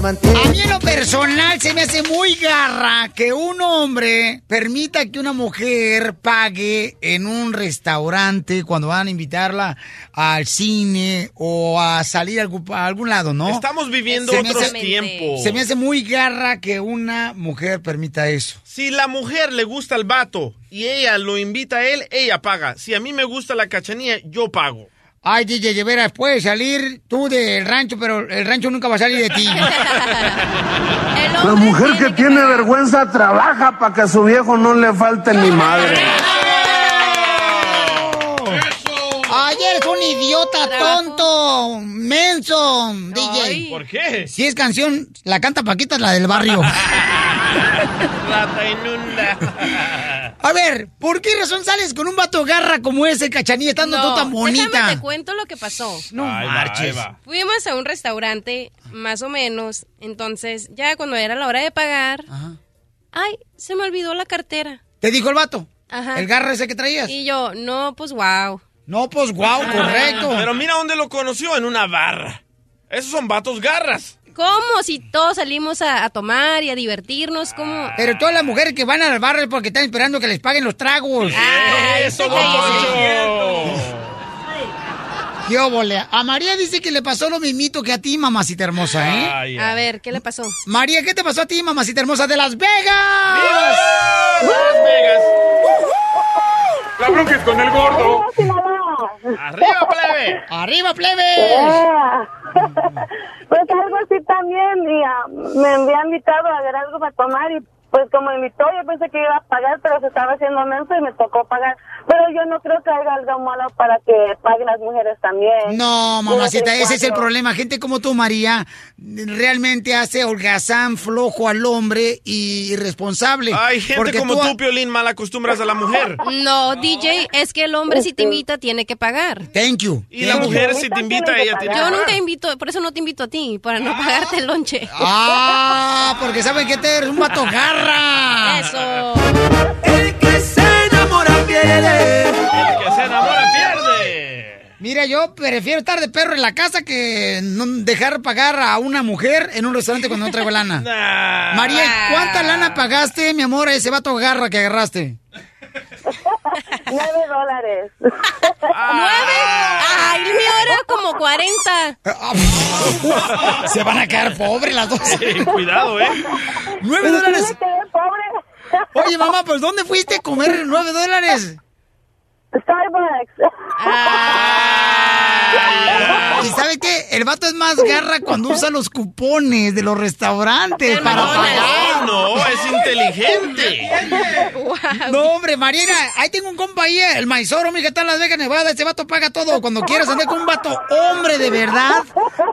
A mí en lo personal se me hace muy garra que un hombre permita que una mujer pague en un restaurante cuando van a invitarla al cine o a salir a algún, a algún lado, ¿no? Estamos viviendo Se me otros hace- tiempos. Se me hace muy garra que una mujer permita eso. Si la mujer le gusta el vato y ella lo invita a él, ella paga. Si a mí me gusta la cachanilla, yo pago. Ay, DJ Lleveras, puedes salir tú del rancho, pero el rancho nunca va a salir de ti. <laughs> La mujer que tiene vergüenza trabaja para que a su viejo no le falte ni madre. Ay, eres un idiota tonto, menso, DJ. ¿Por qué? Si es canción, la canta Paquita, la del barrio. <laughs> Rata inunda. A ver, ¿por qué razón sales con un vato garra como ese, cachanilla, estando tú tan bonita? Déjame te cuento lo que pasó. No Ahí marches. va. Fuimos a un restaurante, más o menos. Entonces, ya cuando era la hora de pagar, ay, se me olvidó la cartera. ¿Te dijo el vato? Ajá. ¿El garra ese que traías? Y yo, no, pues wow. No, pues wow, correcto. Pero mira dónde lo conoció, en una barra. Esos son vatos garras. ¿Cómo? Si todos salimos a, a tomar y a divertirnos, ¿cómo? Pero todas las mujeres que van al bar es porque están esperando que les paguen los tragos. Ay, Eso. ¿Qué óvole? A María dice que le pasó lo mismito que a ti, mamacita hermosa, ¿eh? Ay, A ver, ¿qué le pasó? María, ¿qué te pasó a ti, mamacita hermosa de Las Vegas? Las Vegas. La bronca es con el gordo. ¡Arriba, plebe! ¡Arriba, plebe! <laughs> Pues algo así también, y ah, me había invitado a ver algo para tomar y pues como invitó yo pensé que iba a pagar, pero se estaba haciendo menso y me tocó pagar. Pero yo no creo que haya algo malo para que paguen las mujeres también. No, mamacita, ese es el problema. Gente como tú, María, realmente hace holgazán flojo al hombre y irresponsable. Hay gente Porque como tú- tú, Piolín, mal acostumbras a la mujer. No, DJ, es que el hombre si te invita tiene que pagar. Thank you. Y la mujer, si te invita, ella tiene que Yo pagar. nunca invito, por eso no te invito a ti, para no pagarte el lonche. Ah, porque saben que te eres un vato garra. <laughs> Eso. El que se enamora pierde. El que se enamora pierde. Mira, yo prefiero estar de perro en la casa que no dejar pagar a una mujer en un restaurante cuando no traigo lana. <laughs> Nah. María, ¿cuánta lana pagaste, mi amor, a ese vato garra que agarraste? <laughs> Nueve dólares. ¿Nueve? Ay, el mío era como 40. <laughs> Se van a quedar pobres las dos. Eh, Cuidado, ¿eh? ¡Nueve ¿Y dólares! Oye, mamá, pues ¿dónde fuiste a comer nueve dólares? Starbucks. ¿Y sabe qué? El vato es más garra cuando usa los cupones de los restaurantes El para pagar. No, es inteligente. No, hombre, Mariana, ahí tengo un compa ahí, el Maizoro, mija, está en Las Vegas, Nevada. Ese vato paga todo. Cuando quieras andar con un vato hombre de verdad,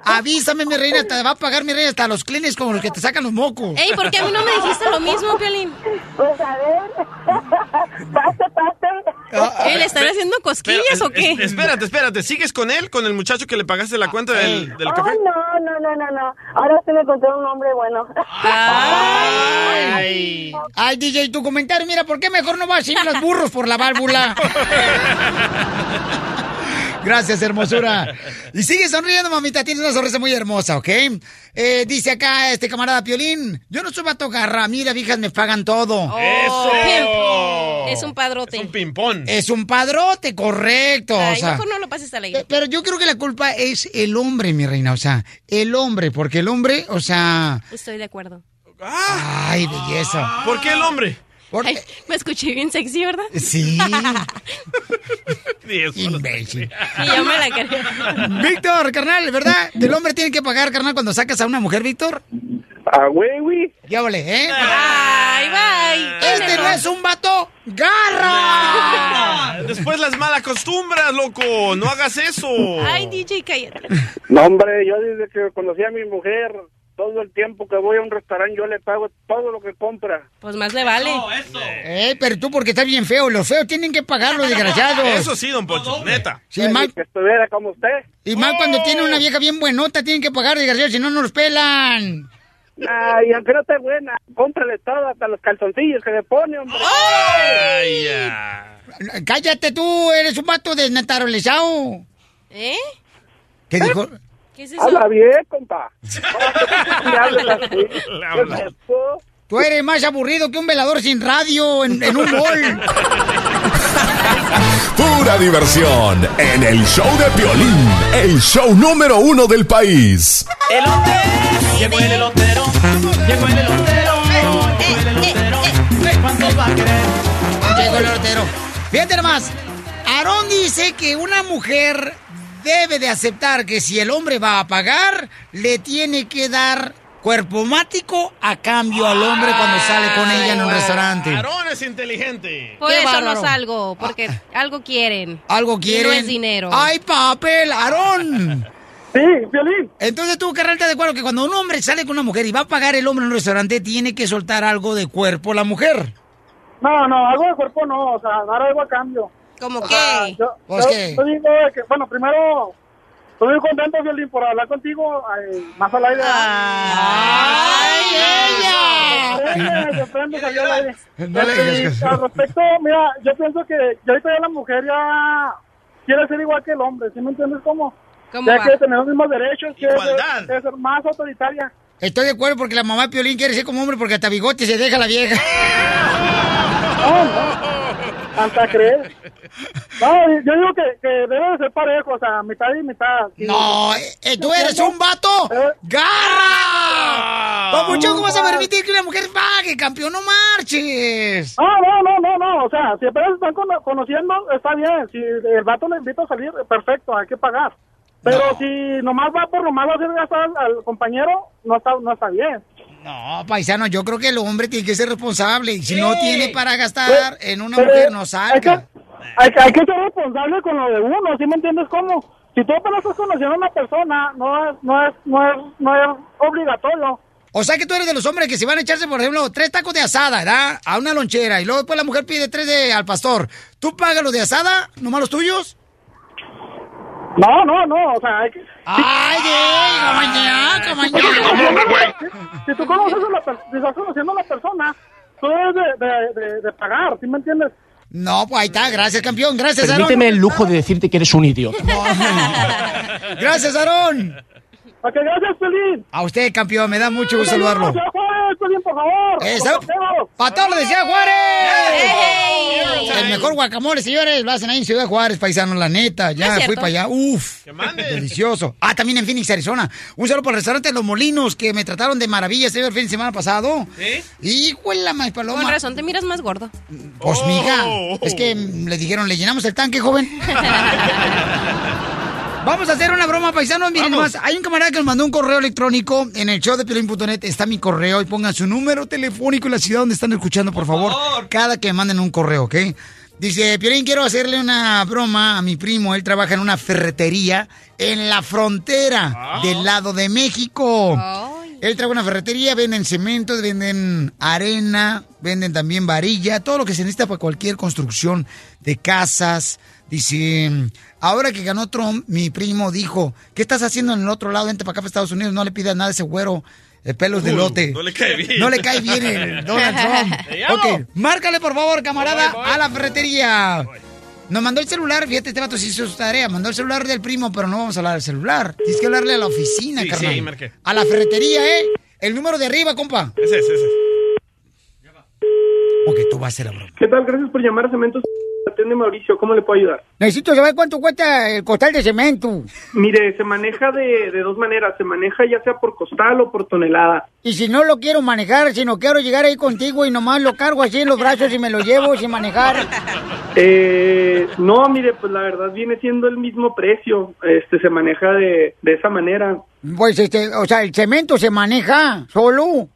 avísame, mi reina, te va a pagar, mi reina, hasta los clines con los que te sacan los mocos. Ey, ¿por qué a mí no me dijiste lo mismo, Piolín? Pues a ver. <laughs> pase, pase. ¿Eh, ¿Le están haciendo cosquillas Pero, o qué? es- espérate, espérate. ¿Sigues con él? ¿Con el muchacho que le pagaste la cuenta del, del café? No, no, no, no, no. Ahora sí me encontré un hombre bueno. Ay. Ay, DJ, tu comentario, mira, ¿por qué mejor no vas sin los burros por la válvula? <laughs> Gracias, hermosura. Y sigue sonriendo, mamita. Tienes una sonrisa muy hermosa, ¿ok? Eh, dice acá este camarada Piolín. Yo no soy vato garra. Mira, viejas, me pagan todo. ¡Eso! pimp. Es un padrote. Es un pimpón. Es un padrote, correcto. o Ay, sea. mejor no lo pases a la Pe- Pero yo creo que la culpa es el hombre, mi reina. O sea, el hombre, porque el hombre, o sea. Estoy de acuerdo. Ay, belleza. ¿Por qué el hombre? Ay, me escuché bien sexy, ¿verdad? Sí. <laughs> Imbécil. Sí, yo me la creo. Víctor, carnal, ¿verdad? El hombre tiene que pagar, carnal, cuando sacas a una mujer, Víctor. Ah, güey, güey. Ya vale, ¿eh? Ay, bye. Este no es un vato garra. Después las malas costumbres, loco. No hagas eso. Ay, DJ, cállate. No, hombre, yo desde que conocí a mi mujer, todo el tiempo que voy a un restaurante, yo le pago todo lo que compra. Pues más le vale. Eh, pero tú porque estás bien feo. Los feos tienen que pagar, los desgraciados. <laughs> Eso sí, don Poncho, neta. Sí, más, Que estuviera como usted. y más cuando tiene una vieja bien buenota, tienen que pagar, desgraciados, si no, no los pelan. Ay, aunque no esté buena, cómprale todo, hasta los calzoncillos que le pone, hombre. Ay. Cállate tú, eres un vato desnaturalizado. ¿Eh? ¿Qué dijo? ¿Qué es eso? Habla bien, compa. <laughs> <laughs> Tú eres más aburrido que un velador sin radio en, en un mall. <laughs> Pura diversión en el show de Piolín, el show número uno del país. Elotero, llegó el elotero, llegó el elotero, llegó el elotero. ¿Cuántos va a querer? Llegó el ortero. Fíjate nomás. Aarón dice que una mujer debe de aceptar que si el hombre va a pagar, le tiene que dar cuerpo mático a cambio al hombre cuando sale con ella en un restaurante. Aarón es inteligente. Por Qué eso bárbaro. no salgo, porque algo quieren. Algo Y quieren. no es dinero. ¡Ay, papel, Aarón! Sí, Violín. Entonces tú, carnal, ¿estás de acuerdo que cuando un hombre sale con una mujer y va a pagar el hombre en un restaurante, tiene que soltar algo de cuerpo la mujer? No, no, algo de cuerpo no, o sea, dar algo a cambio. ¿Cómo qué? yo, Pues, yo- ¿qué? yo digo que, bueno, primero, estoy muy contento, Violín, por hablar contigo, ay, más al aire. ¡Ay, ella! Depende, depende, salió al aire. <laughs> No le digas y que- Al respecto, mira, yo pienso que ya ahorita ya la mujer ya quiere ser igual que el hombre, ¿sí me entiendes cómo? ¿Cómo ya va? quiere tener los mismos derechos, quiere ser, ser más autoritaria. Estoy de acuerdo porque la mamá de Piolín quiere ser como hombre porque hasta bigote se deja la vieja. <laughs> No, no. Hasta creer. No, yo digo que, que debe de ser parejo, o sea, mitad y mitad. No, eh, eh, tú eres un vato. ¡Garra! Papuchón, ¿cómo vas a permitir que una mujer pague, campeón? No marches. No, no, no, no, no, o sea, si apenas están cono- conociendo, está bien. Si el vato le invita a salir, perfecto, hay que pagar. Pero si nomás va por nomás va a hacer gastar al, al compañero, no está, no está bien. No, paisano, yo creo que el hombre tiene que ser responsable. Y si no tiene para gastar Pues, en una mujer, no salga. hay, que- hay que ser responsable con lo de uno, ¿sí me entiendes cómo? Si tú apenas estás conociendo a una persona, no es, no es, no es, no es obligatorio. O sea que tú eres de los hombres que se van a echarse, por ejemplo, tres tacos de asada, ¿verdad? A una lonchera. Y luego después la mujer pide tres de al pastor. ¿Tú pagas los de asada? ¿Nomás los tuyos? No, no, no, o sea, hay que... ¡Ay, mañana, mañana! Si tú conoces a la persona, si estás conociendo a la persona, tú debes de, de, de, de pagar, ¿sí me entiendes? No, pues ahí está. Gracias, campeón. Gracias, Aarón. Permíteme el lujo de decirte que eres un idiota. <laughs> Gracias, Aarón. Ok, gracias, Pelín. A usted, campeón. Me da mucho gusto saludarlo. Pelín, por favor. Esa- Portero. ¡Pa' todos los de Ciudad Juárez! El mejor guacamole, señores, lo hacen ahí en Ciudad Juárez, paisano, la neta. Ya fui para allá. Uf, delicioso. Ah, también en Phoenix, Arizona. Un saludo para el restaurante Los Molinos, que me trataron de maravilla este fin de semana pasado. ¿Sí? Híjole, la más paloma. Con razón te miras más gordo. Pues, mija, es que le dijeron, ¿le llenamos el tanque, joven? <laughs> Vamos a hacer una broma, paisanos. Miren Vamos. más, hay un camarada que nos mandó un correo electrónico en el show de Piolín.net. Está mi correo y pongan su número telefónico y la ciudad donde están escuchando, por favor. Cada que me manden un correo, ¿ok? Dice, Piolín, quiero hacerle una broma a mi primo. Él trabaja en una ferretería en la frontera del lado de México. Él trae una ferretería, venden cemento, venden arena, venden también varilla, todo lo que se necesita para cualquier construcción de casas. Dice, ahora que ganó Trump, mi primo dijo, ¿qué estás haciendo en el otro lado? Vente para acá, para Estados Unidos, no le pidas nada a ese güero de pelos de lote. no le cae bien. No le cae bien el <laughs> Donald Trump. Ok, márcale por favor, camarada, a la ferretería. Nos mandó el celular, fíjate, este vato sí hizo su tarea. Mandó el celular del primo, pero no vamos a hablar del celular. Tienes que hablarle a la oficina, Sí, sí, carnal. ahí marqué. A la ferretería, ¿eh? El número de arriba, compa. Ese es, ese es. Ok, tú vas a hacer la broma. ¿Qué tal? Gracias por llamar a Cementos. Atiende Mauricio, ¿cómo le puedo ayudar? Necesito saber cuánto cuesta el costal de cemento. Mire, se maneja de, de dos maneras. Se maneja ya sea por costal o por tonelada. Y si no lo quiero manejar, sino quiero llegar ahí contigo y nomás lo cargo así en los brazos y me lo llevo sin manejar. Eh, no, mire, pues la verdad viene siendo el mismo precio. Este se maneja de, de esa manera. Pues, este, o sea, el cemento se maneja solo.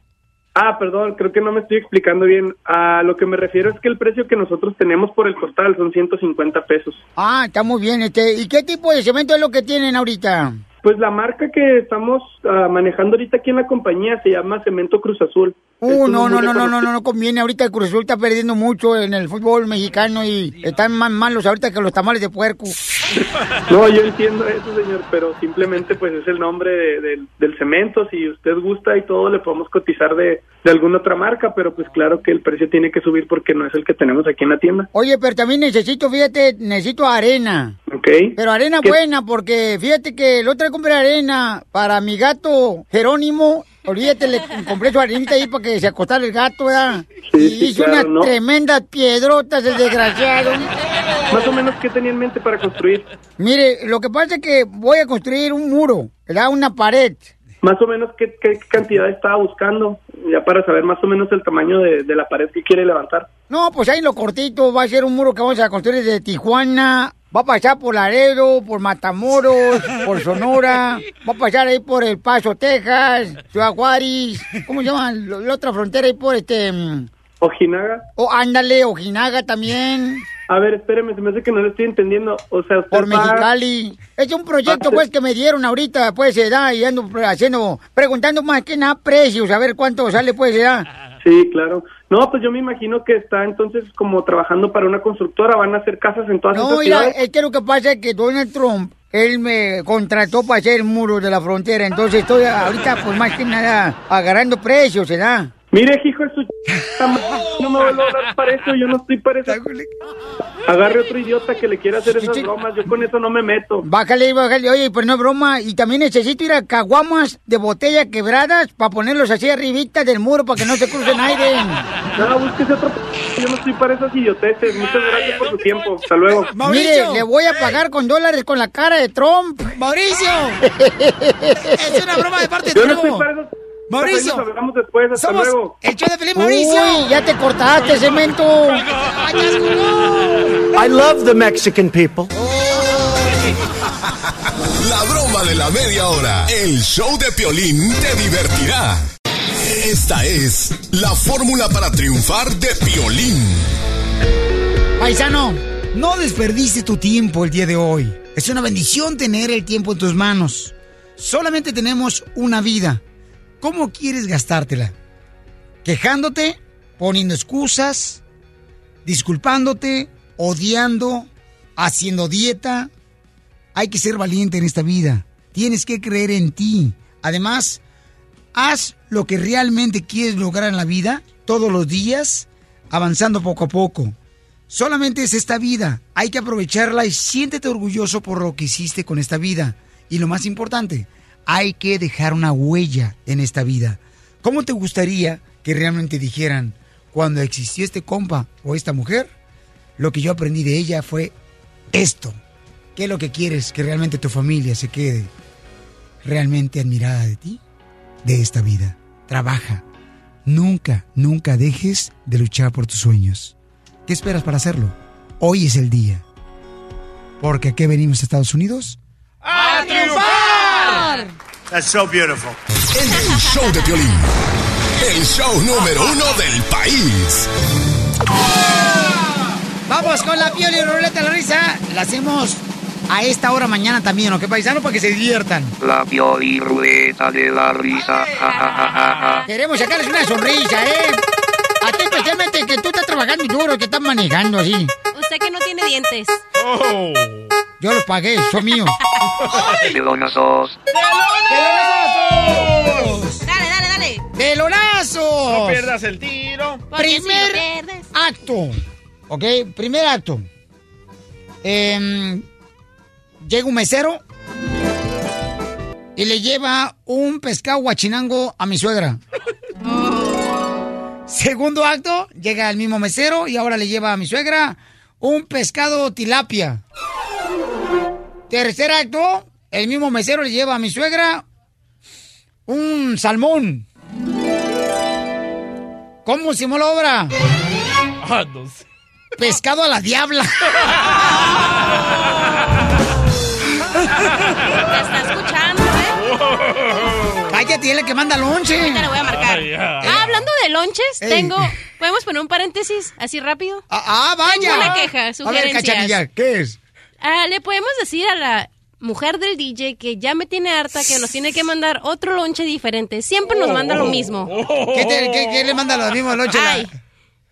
Ah, perdón, creo que no me estoy explicando bien. A lo que me refiero es que el precio que nosotros tenemos por el costal son 150 pesos. Ah, está muy bien. Este, ¿Y qué tipo de cemento es lo que tienen ahorita? Pues la marca que estamos ah, manejando ahorita aquí en la compañía se llama Cemento Cruz Azul. Uh, no, no, no, no, no, no, no conviene. Ahorita el Cruz Azul está perdiendo mucho en el fútbol mexicano y están más malos ahorita que los tamales de puerco. <laughs> No, yo entiendo eso, señor, pero simplemente pues es el nombre de- del- del cemento. Si usted gusta y todo, le podemos cotizar de, de alguna otra marca, pero pues claro que el precio tiene que subir porque no es el que tenemos aquí en la tienda. Oye, pero también necesito, fíjate, necesito arena. ¿Ok? Pero arena ¿Qué- buena, porque fíjate que el otro compré arena para mi gato Jerónimo. Olvídate, le compré su arenita ahí para que se acostara el gato, ¿verdad? Sí, y sí, hizo claro, unas ¿no? tremendas piedrotas, el desgraciado. Más o menos, ¿qué tenía en mente para construir? Mire, lo que pasa es que voy a construir un muro, ¿verdad? Una pared. Más o menos, ¿qué, qué cantidad estaba buscando? Ya para saber más o menos el tamaño de, de la pared que quiere levantar. No, pues ahí lo cortito va a ser un muro que vamos a construir desde Tijuana. Va a pasar por Laredo, por Matamoros, por Sonora. Va a pasar ahí por El Paso, Texas, Ciudad Juárez. ¿Cómo se llama? Lo- La otra frontera ahí por este... mm, ¿Ojinaga? O ándale, Ojinaga también. A ver, espéreme, se me hace que no le estoy entendiendo. O sea, usted Por va- Mexicali. Es un proyecto, pues, que me dieron ahorita, pues, edad, y ando haciendo, preguntando más que nada precios, a ver cuánto sale, pues, edad. Sí, claro. No, pues yo me imagino que está entonces como trabajando para una constructora, van a hacer casas en todas No, mira, es que lo que pasa es que Donald Trump, él me contrató para hacer el muro de la frontera, entonces estoy ahorita, pues, más que nada, agarrando precios, ¿verdad? Mire, hijo de su no me vuelvo a hablar para eso, yo no estoy para eso. Agarre otro idiota que le quiera hacer esas bromas, yo con eso no me meto. Bájale, bájale. Oye, pues no es broma. Y también necesito ir a caguamas de botella quebradas para ponerlos así arribita del muro para que no se crucen aire. No, búsquese otro. Yo no estoy para esas idioteces. Muchas gracias por su tiempo. Hasta luego. Mire, le voy a pagar con dólares con la cara de Trump. ¡Mauricio! <laughs> es una broma de parte de Yo no Trump. estoy para. Mauricio. Nos hablamos después. Hasta Somos luego. el show de Felipe Mauricio. Uy, ya te cortaste, cemento. I love the Mexican people. <laughs> La broma de la media hora. El show de Piolín te divertirá. Esta es la fórmula para triunfar de Piolín. Paisano, no desperdicies tu tiempo el día de hoy. Es una bendición tener el tiempo en tus manos. Solamente tenemos una vida. ¿Cómo quieres gastártela? ¿Quejándote? ¿Poniendo excusas? ¿Disculpándote? ¿Odiando? ¿Haciendo dieta? Hay que ser valiente en esta vida. Tienes que creer en ti. Además, haz lo que realmente quieres lograr en la vida todos los días, avanzando poco a poco. Solamente es esta vida. Hay que aprovecharla y siéntete orgulloso por lo que hiciste con esta vida. Y lo más importante, hay que dejar una huella en esta vida. ¿Cómo te gustaría que realmente dijeran, cuando existió este compa o esta mujer, lo que yo aprendí de ella fue esto? ¿Qué es lo que quieres que realmente tu familia se quede realmente admirada de ti? De esta vida. Trabaja. Nunca, nunca dejes de luchar por tus sueños. ¿Qué esperas para hacerlo? Hoy es el día. Porque aquí venimos a Estados Unidos ¡A triunfar! That's so beautiful. El show de Piolín. El show número uno del país. Vamos con la piel y ruleta de la risa. La hacemos a esta hora mañana también, ¿ok, paisano? Para que se diviertan. La Pioli Ruleta de la risa. Ja, ja, ja, ja, ja. Queremos sacarles una sonrisa, ¿eh? A ti especialmente que tú estás trabajando duro, que estás manejando así. Usted que no tiene dientes. Yo los pagué, son míos. Pelonazos. Dale, dale, dale. ¡Pelonazos! No pierdas el tiro. Si Primer acto. ¿Ok? Primer acto. Em, llega un mesero y le lleva un pescado guachinango a mi suegra. <laughs> Segundo acto, llega el mismo mesero y ahora le lleva a mi suegra un pescado tilapia. Tercer acto, el mismo mesero le lleva a mi suegra un salmón. ¿Cómo se la obra? Ah, no sé. Pescado a la diabla. Te está escuchando, ¿eh? Cállate, él que manda lonche. Ahorita le voy a marcar. Ay. Ah, hablando de lonches, Ey. tengo... ¿Podemos poner un paréntesis así rápido? Ah, ah, vaya. Tengo una queja, A ver, ¿qué es? Ah, le podemos decir a la mujer del DJ que ya me tiene harta, que nos tiene que mandar otro lonche diferente. Siempre nos manda lo mismo. ¿Qué, te- qué- qué le manda lo mismo lonche? la- Ay.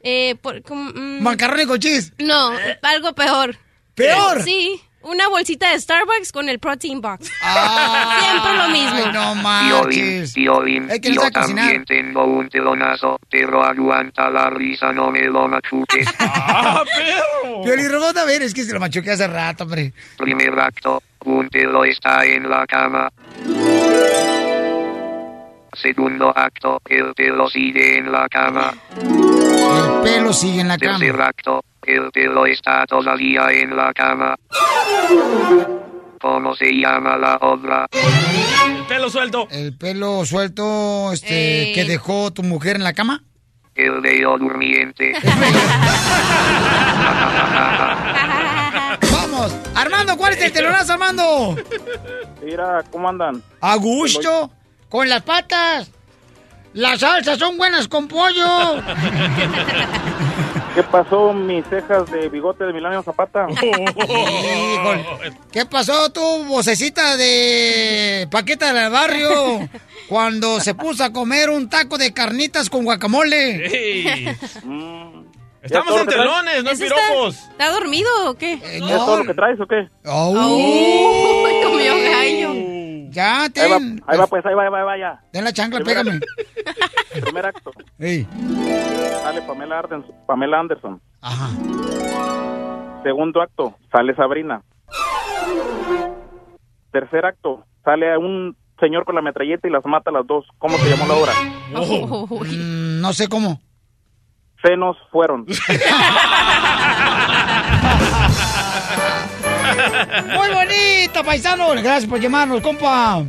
Eh, por, como, mm, Macarrones con cheese. no, algo peor. ¿Peor? Sí, una bolsita de Starbucks con el protein box. Ah, Siempre lo mismo. Ay, no manches. Piolín, Es que no yo también tengo un telonazo, pero aguanta la risa, no me lo machuques. <laughs> ¡Ah, perro! Pioli Robot, a ver, es que se lo machuqué hace rato, hombre. Primer acto, un pelo está en la cama. Segundo acto, el pelo sigue en la cama. El pelo sigue en la Tercer cama. acto, el pelo está todavía en la cama. ¿Cómo se llama la obra? El pelo suelto. El pelo suelto, este, que dejó tu mujer en la cama. El dedo durmiente. <laughs> Vamos, Armando, ¿cuál es el telonazo, Armando? Mira, ¿cómo andan? A gusto, con las patas. Las salsas son buenas con pollo. <laughs> ¿Qué pasó mis cejas de bigote de Milanio Zapata? <laughs> ¿Qué pasó tu vocecita de paqueta del barrio cuando se puso a comer un taco de carnitas con guacamole? Mm, Estamos en telones, no en ¿Ese está- piropos. ¿Está dormido o qué? Eh, ¿Es todo lo que traes o qué? Oh. Uy, <laughs> comió gallo. Ya, Ahí va, ten. ahí va, pues, ahí va, ahí va, ahí va, ya. Ten la chancla, Primer pégame. Primer acto. Ey. Sale Pamela, Arden- Pamela Anderson. Ajá. Segundo acto, sale Sabrina. Tercer acto, sale un señor con la metralleta y las mata a las dos. ¿Cómo se llamó la obra? Mm, no sé cómo. Senos fueron. <laughs> <laughs> Muy bonito, paisano. Gracias por llamarnos, compa.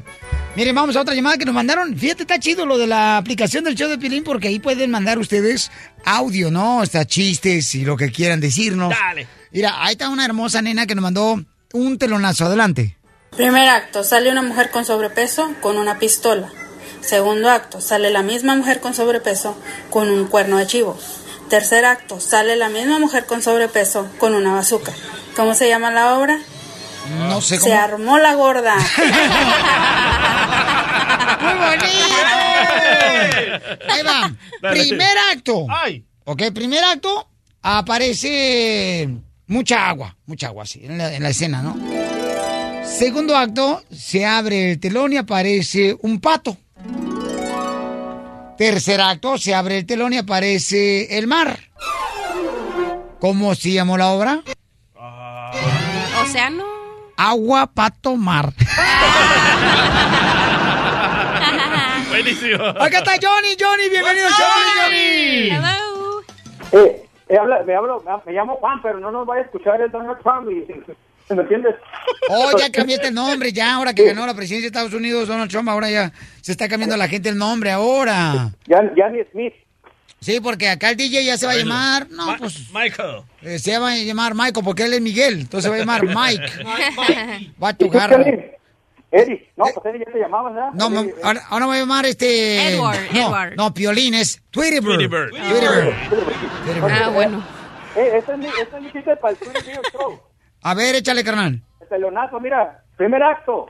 Miren, vamos a otra llamada que nos mandaron. Fíjate, está chido lo de la aplicación del show de Pilín porque ahí pueden mandar ustedes audio, ¿no? Hasta chistes y lo que quieran decirnos. Dale. Mira, ahí está una hermosa nena que nos mandó un telonazo. Adelante. Primer acto, sale una mujer con sobrepeso con una pistola. Segundo acto, sale la misma mujer con sobrepeso con un cuerno de chivo. Tercer acto, sale la misma mujer con sobrepeso con una bazuca. ¿Cómo se llama la obra? No sé Se armó la gorda. <laughs> ¡Muy bonito! Ahí va. Dale. Primer acto. Ok, primer acto aparece mucha agua, mucha agua, sí, en la, en la escena, ¿no? Segundo acto, se abre el telón y aparece un pato. Tercer acto, se abre el telón y aparece el mar. ¿Cómo se llamó la obra? Océano. Agua, pato, mar. Buenísimo. Acá está Johnny, Johnny, bienvenido, Johnny, Johnny. Eh, eh, habla- me, hablo, me llamo Juan, pero no nos vaya a escuchar el Donald Trump. y- ¿Me entiendes? Oh, ya cambiaste el nombre, ya, ahora que ganó la presidencia de Estados Unidos, Donald Trump, ahora ya se está cambiando la gente el nombre, ahora. Ya, ya ni Smith. Sí, porque acá el DJ ya se va a llamar, no, pues... Michael. eh, se va a llamar Michael, porque él es Miguel, entonces se va a llamar <laughs> Mike. Va a ¿Y tú, tocar. Piolín? Eddie, no, pues Eddie ya te llamabas, ¿verdad? No, Eddie, ma- ahora, ahora voy a llamar este... Edward, no, Edward. No, Piolín es Tweetybird. Tweetybird. Tweetybird. Ah, bueno. Eh, este es mi, este es mi chiste para el Twitter Show. A ver, échale, carnal. El telonazo, mira, primer acto.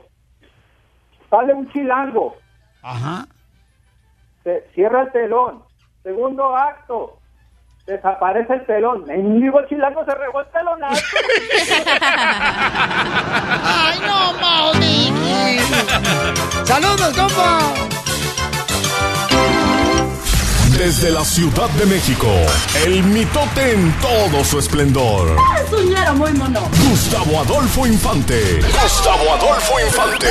Sale un chilango, Ajá. se cierra el telón. Segundo acto, desaparece el telón. En vivo el chilango se regó el telonazo. ¡Ay, no, Maudí! ¡Saludos, compa! Desde la Ciudad de México, el mitote en todo su esplendor. Suñero muy mono. Gustavo Adolfo Infante. Gustavo Adolfo Infante.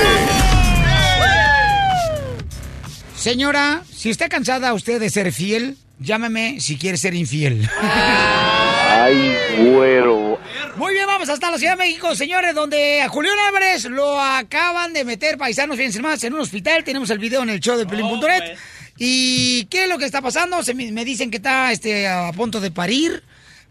Señora, si está cansada usted de ser fiel, llámeme si quiere ser infiel. Ay, güero. Muy bien, vamos hasta la Ciudad de México, señores, donde a Julián Álvarez lo acaban de meter paisanos, fíjense más, en un hospital. Tenemos el video en el show de Pelín.net. ¿Y qué es lo que está pasando? Se me, me dicen que está este, a punto de parir.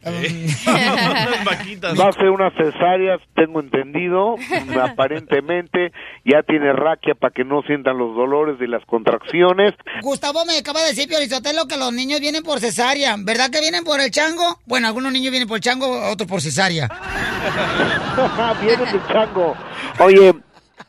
<laughs> Va a ser una cesárea, tengo entendido, <laughs> aparentemente ya tiene raquia para que no sientan los dolores y las contracciones. Gustavo me acaba de decir, Piorizotelo, que los niños vienen por cesárea. ¿Verdad que vienen por el chango? Bueno, algunos niños vienen por el chango, otros por cesárea. <laughs> Viene el chango. Oye,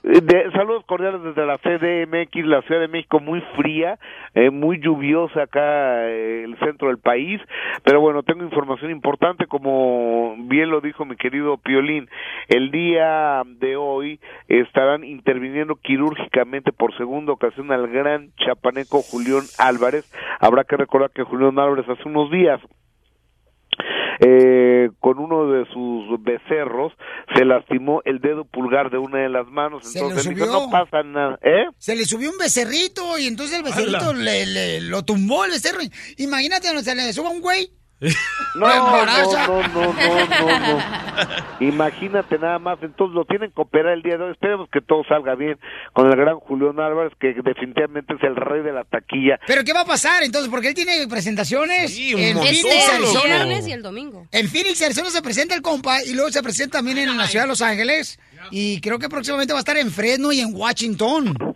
de- saludos cordiales desde la CDMX, la Ciudad de México, muy fría, eh, muy lluviosa acá eh, el centro del país, pero bueno, tengo información importante, como bien lo dijo mi querido Piolín, el día de hoy estarán interviniendo quirúrgicamente por segunda ocasión al gran chapaneco Julián Álvarez. Habrá que recordar que Julián Álvarez hace unos días eh, con uno de sus becerros se lastimó el dedo pulgar de una de las manos. Se Entonces dijo, no pasa nada. ¿Eh? Se le subió un becerrito y entonces el becerrito le, le- lo tumbó el becerro. Imagínate se le suba un güey. <laughs> No, no, no, no, no, no, no. Imagínate nada más. Entonces lo tienen que operar el día de hoy. Esperemos que todo salga bien con el gran Julián Álvarez, que definitivamente es el rey de la taquilla. ¿Pero qué va a pasar entonces? Porque él tiene presentaciones un en Phoenix, el Arizona. viernes y el domingo. En Phoenix, Arizona se presenta el compa y luego se presenta también en la ciudad de Los Ángeles. Y creo que próximamente va a estar en Fresno y en Washington.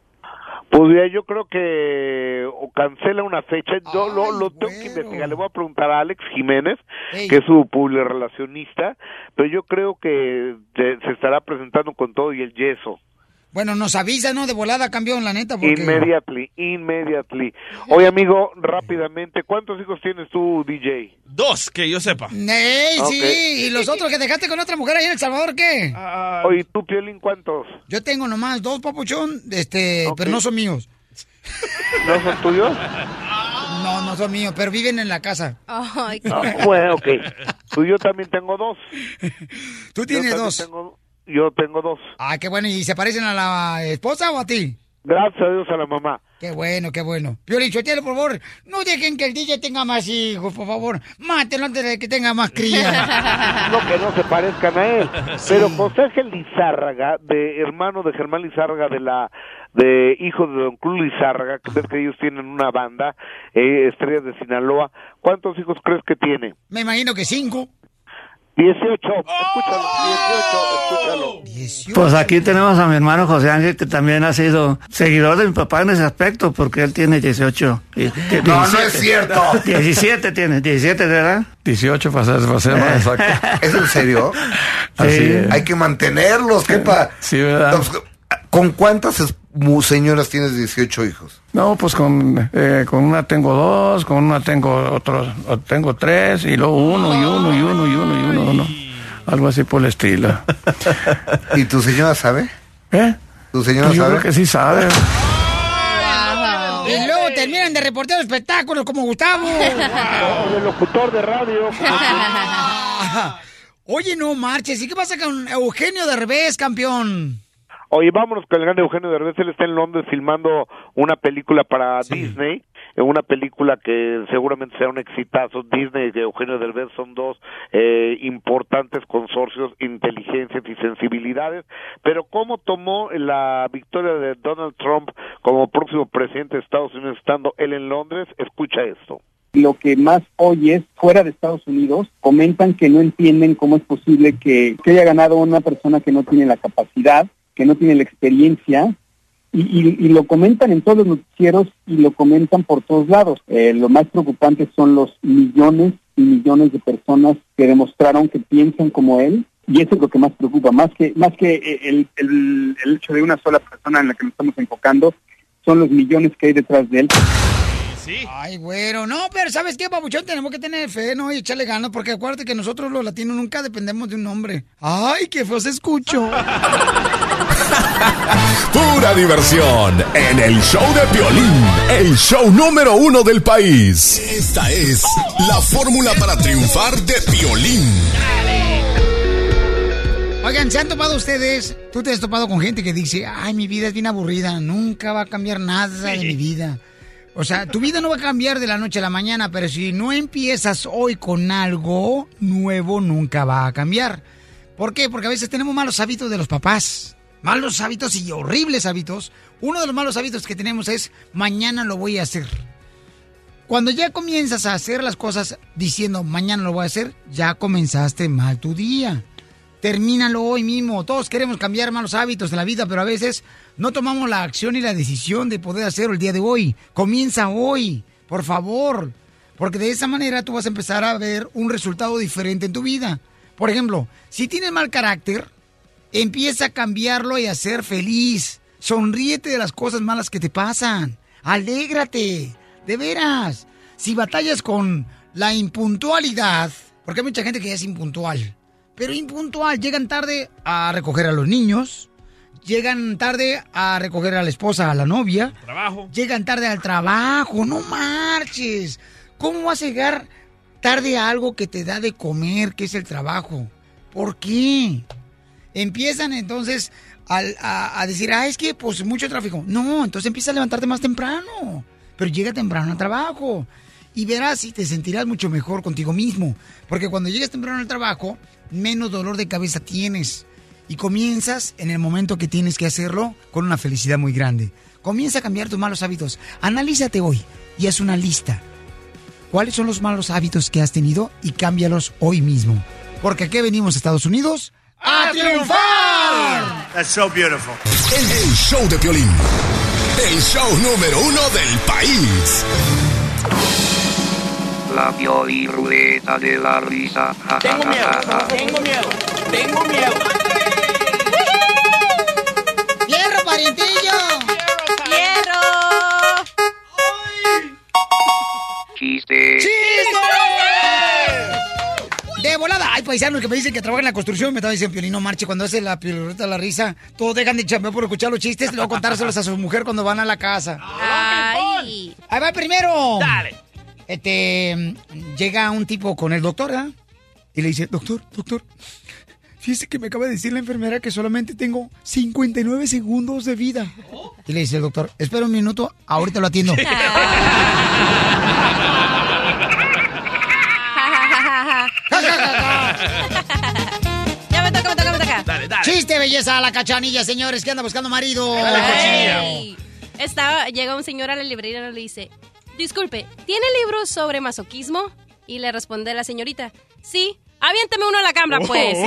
Pues ya, yo creo que o cancela una fecha. Yo lo, lo tengo que investigar. Le voy a preguntar a Alex Jiménez, Ey. que es su publirelacionista, pero yo creo que se estará presentando con todo y el yeso. Bueno, nos avisa, ¿no? De volada, campeón, la neta, porque... Immediately, immediately. Oye, amigo, rápidamente, ¿cuántos hijos tienes tú, DJ? Dos, que yo sepa. ¡Ey, sí! ¿Y los otros que dejaste con otra mujer ahí en El Salvador, qué? Oye, ¿tú, Piolín, cuántos? Yo tengo nomás dos, papuchón, este, pero no son míos. ¿No son tuyos? No, no son míos, pero viven en la casa. Ay, No, bueno, ok. Tú yo también tengo dos. <laughs> Tú tienes Yo también dos. tengo- yo tengo dos. Ah, qué bueno. ¿Y se parecen a la esposa o a ti? Gracias a Dios a la mamá. Qué bueno, qué bueno. Piolín, Sotelo, por favor, no dejen que el DJ tenga más hijos, por favor. Mátenlo antes de que tenga más cría. <laughs> No, que no se parezcan a él. <laughs> Pero José Ángel Lizárraga, de hermano de Germán Lizárraga, de la de hijo de Don Cruz Lizárraga, que ves que ellos tienen una banda, eh, Estrellas de Sinaloa. ¿Cuántos hijos crees que tiene? Me imagino que cinco. 18. Escúchalo, 18, escúchalo. Pues aquí tenemos a mi hermano José Ángel, que también ha sido seguidor de mi papá en ese aspecto, porque él tiene 18. y- No, no 17. es cierto. <laughs> 17 tiene, 17, ¿verdad? 18 para ser, para ser más exacto. <laughs> ¿Es en serio? Así es. Hay que mantenerlos, ¿qué pa? Sí, ¿verdad? Entonces, ¿Con cuántas señoras tienes 18 hijos? No, pues con, eh, con una tengo dos, con una tengo otros, tengo tres, y luego uno, y uno, y uno, y uno, y uno, uno. Algo así por el estilo. <laughs> ¿Y tu señora sabe? ¿Eh? ¿Tu señora Pues yo sabe? creo que sí sabe. Y luego terminan de reportero de espectáculos como Gustavo. <laughs> O de locutor de radio. <laughs> Oye, no marches. ¿Y qué pasa con Eugenio Derbez, campeón? Oye, vámonos con el grande Eugenio Derbez. Él está en Londres filmando una película para Disney. eh, Una película que seguramente será un exitazo. Disney y Eugenio Derbez son dos eh, importantes consorcios, inteligencias y sensibilidades. Pero cómo tomó la victoria de Donald Trump como próximo presidente de Estados Unidos estando él en Londres, escucha esto. lo que más oyes fuera de Estados Unidos, comentan que no entienden cómo es posible que, que haya ganado una persona que no tiene la capacidad, que no tiene la experiencia, y, y- y lo comentan en todos los noticieros y lo comentan por todos lados. Eh, lo más preocupante son los millones y millones de personas que demostraron que piensan como él, y eso es lo que más preocupa, más que, más que eh, el, el- el hecho de una sola persona en la que nos estamos enfocando, son los millones que hay detrás de él. Ay, güero, no, pero ¿sabes qué, papuchón? Tenemos que tener fe, ¿no? Y echarle ganas, porque acuérdate que nosotros los latinos nunca dependemos de un hombre. Ay, qué feo se escucho. <laughs> <laughs> Pura diversión en el show de violín, el show número uno del país. Esta es la fórmula para triunfar de violín. Oigan, ¿se han topado ustedes? Tú te has topado con gente que dice, ay, mi vida es bien aburrida, nunca va a cambiar nada de mi vida. O sea, tu vida no va a cambiar de la noche a la mañana, pero si no empiezas hoy con algo nuevo, nunca va a cambiar. ¿Por qué? Porque a veces tenemos malos hábitos de los papás. Malos hábitos y horribles hábitos. Uno de los malos hábitos que tenemos es, mañana lo voy a hacer. Cuando ya comienzas a hacer las cosas diciendo, mañana lo voy a hacer, ya comenzaste mal tu día. Termínalo hoy mismo. Todos queremos cambiar malos hábitos de la vida, pero a veces no tomamos la acción y la decisión de poder hacerlo el día de hoy. Comienza hoy, por favor. Porque de esa manera tú vas a empezar a ver un resultado diferente en tu vida. Por ejemplo, si tienes mal carácter, empieza a cambiarlo y a ser feliz. Sonríete de las cosas malas que te pasan. Alégrate. De veras. Si batallas con la impuntualidad, porque hay mucha gente que es impuntual, pero impuntual, llegan tarde a recoger a los niños, llegan tarde a recoger a la esposa, a la novia, Trabajo. llegan tarde al trabajo, no marches. ¿Cómo vas a llegar tarde a algo que te da de comer, que es el trabajo? ¿Por qué? Empiezan entonces al- a, a decir, ah, es que pues mucho tráfico. No, entonces empieza a levantarte más temprano, pero llega temprano al trabajo. Y verás y te sentirás mucho mejor contigo mismo. Porque cuando llegues temprano al trabajo, menos dolor de cabeza tienes. Y comienzas en el momento que tienes que hacerlo con una felicidad muy grande. Comienza a cambiar tus malos hábitos. Analízate hoy y haz una lista. ¿Cuáles son los malos hábitos que has tenido y cámbialos hoy mismo? Porque aquí venimos a Estados Unidos a triunfar. That's so beautiful. El, el show de Piolín. El show número uno del país. La Pioli Ruleta de la Risa. Tengo miedo, tengo miedo, tengo miedo. ¡Hierro, parientillo! ¡Hierro! ¡Chiste! ¡Chiste! De volada. Hay paisanos que me dicen que trabajan en la construcción. Me estaba diciendo, Piolín, no marche. Cuando hace la pioleta la risa, todos dejan de chambear por escuchar los chistes y luego contárselos a su mujer cuando van a la casa. Ay. Ahí va primero. Dale. Este, llega un tipo con el doctor, ¿verdad? Y le dice, doctor, doctor, fíjese que me acaba de decir la enfermera que solamente tengo 59 segundos de vida. Y le dice el doctor, espera un minuto, ahorita lo atiendo. <laughs> belleza, la cachanilla, señores, que anda buscando marido. Ey. Estaba, llega un señor a la librería y le dice, disculpe, ¿tiene libros sobre masoquismo? Y le responde la señorita, sí, aviéntame uno a la cámara, pues.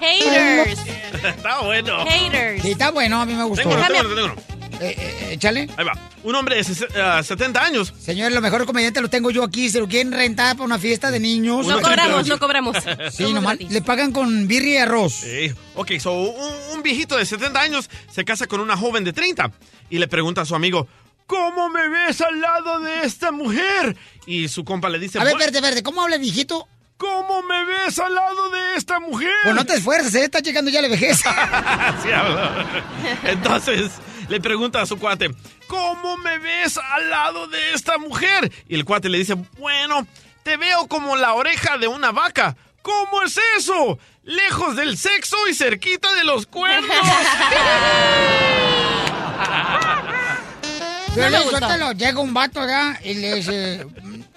Haters. Está bueno. Haters. Sí, está bueno, a mí me gustó. Tengo uno, tengo uno, tengo uno. Eh, eh, échale. Ahí va. Un hombre de ses- ah, 70 años. Señores, los mejores comediantes los tengo yo aquí. Se lo quieren rentar para una fiesta de niños. No cobramos, no cobramos. Sí, nomás le pagan con birria y arroz. Sí. Ok, so un, un viejito de 70 años se casa con una joven de 30 y le pregunta a su amigo, ¿cómo me ves al lado de esta mujer? Y su compa le dice, A ver, "Bueno, verde, verde, ¿cómo habla el viejito? ¿cómo me ves al lado de esta mujer? Pues no te esfuerces, ¿eh? está llegando ya la vejez. <laughs> Entonces le pregunta a su cuate, ¿cómo me ves al lado de esta mujer? Y el cuate le dice, bueno, te veo como la oreja de una vaca. ¿Cómo es eso? Lejos del sexo y cerquita de los cuernos. <laughs> <laughs> Yo No le llega un vato ya y le dice,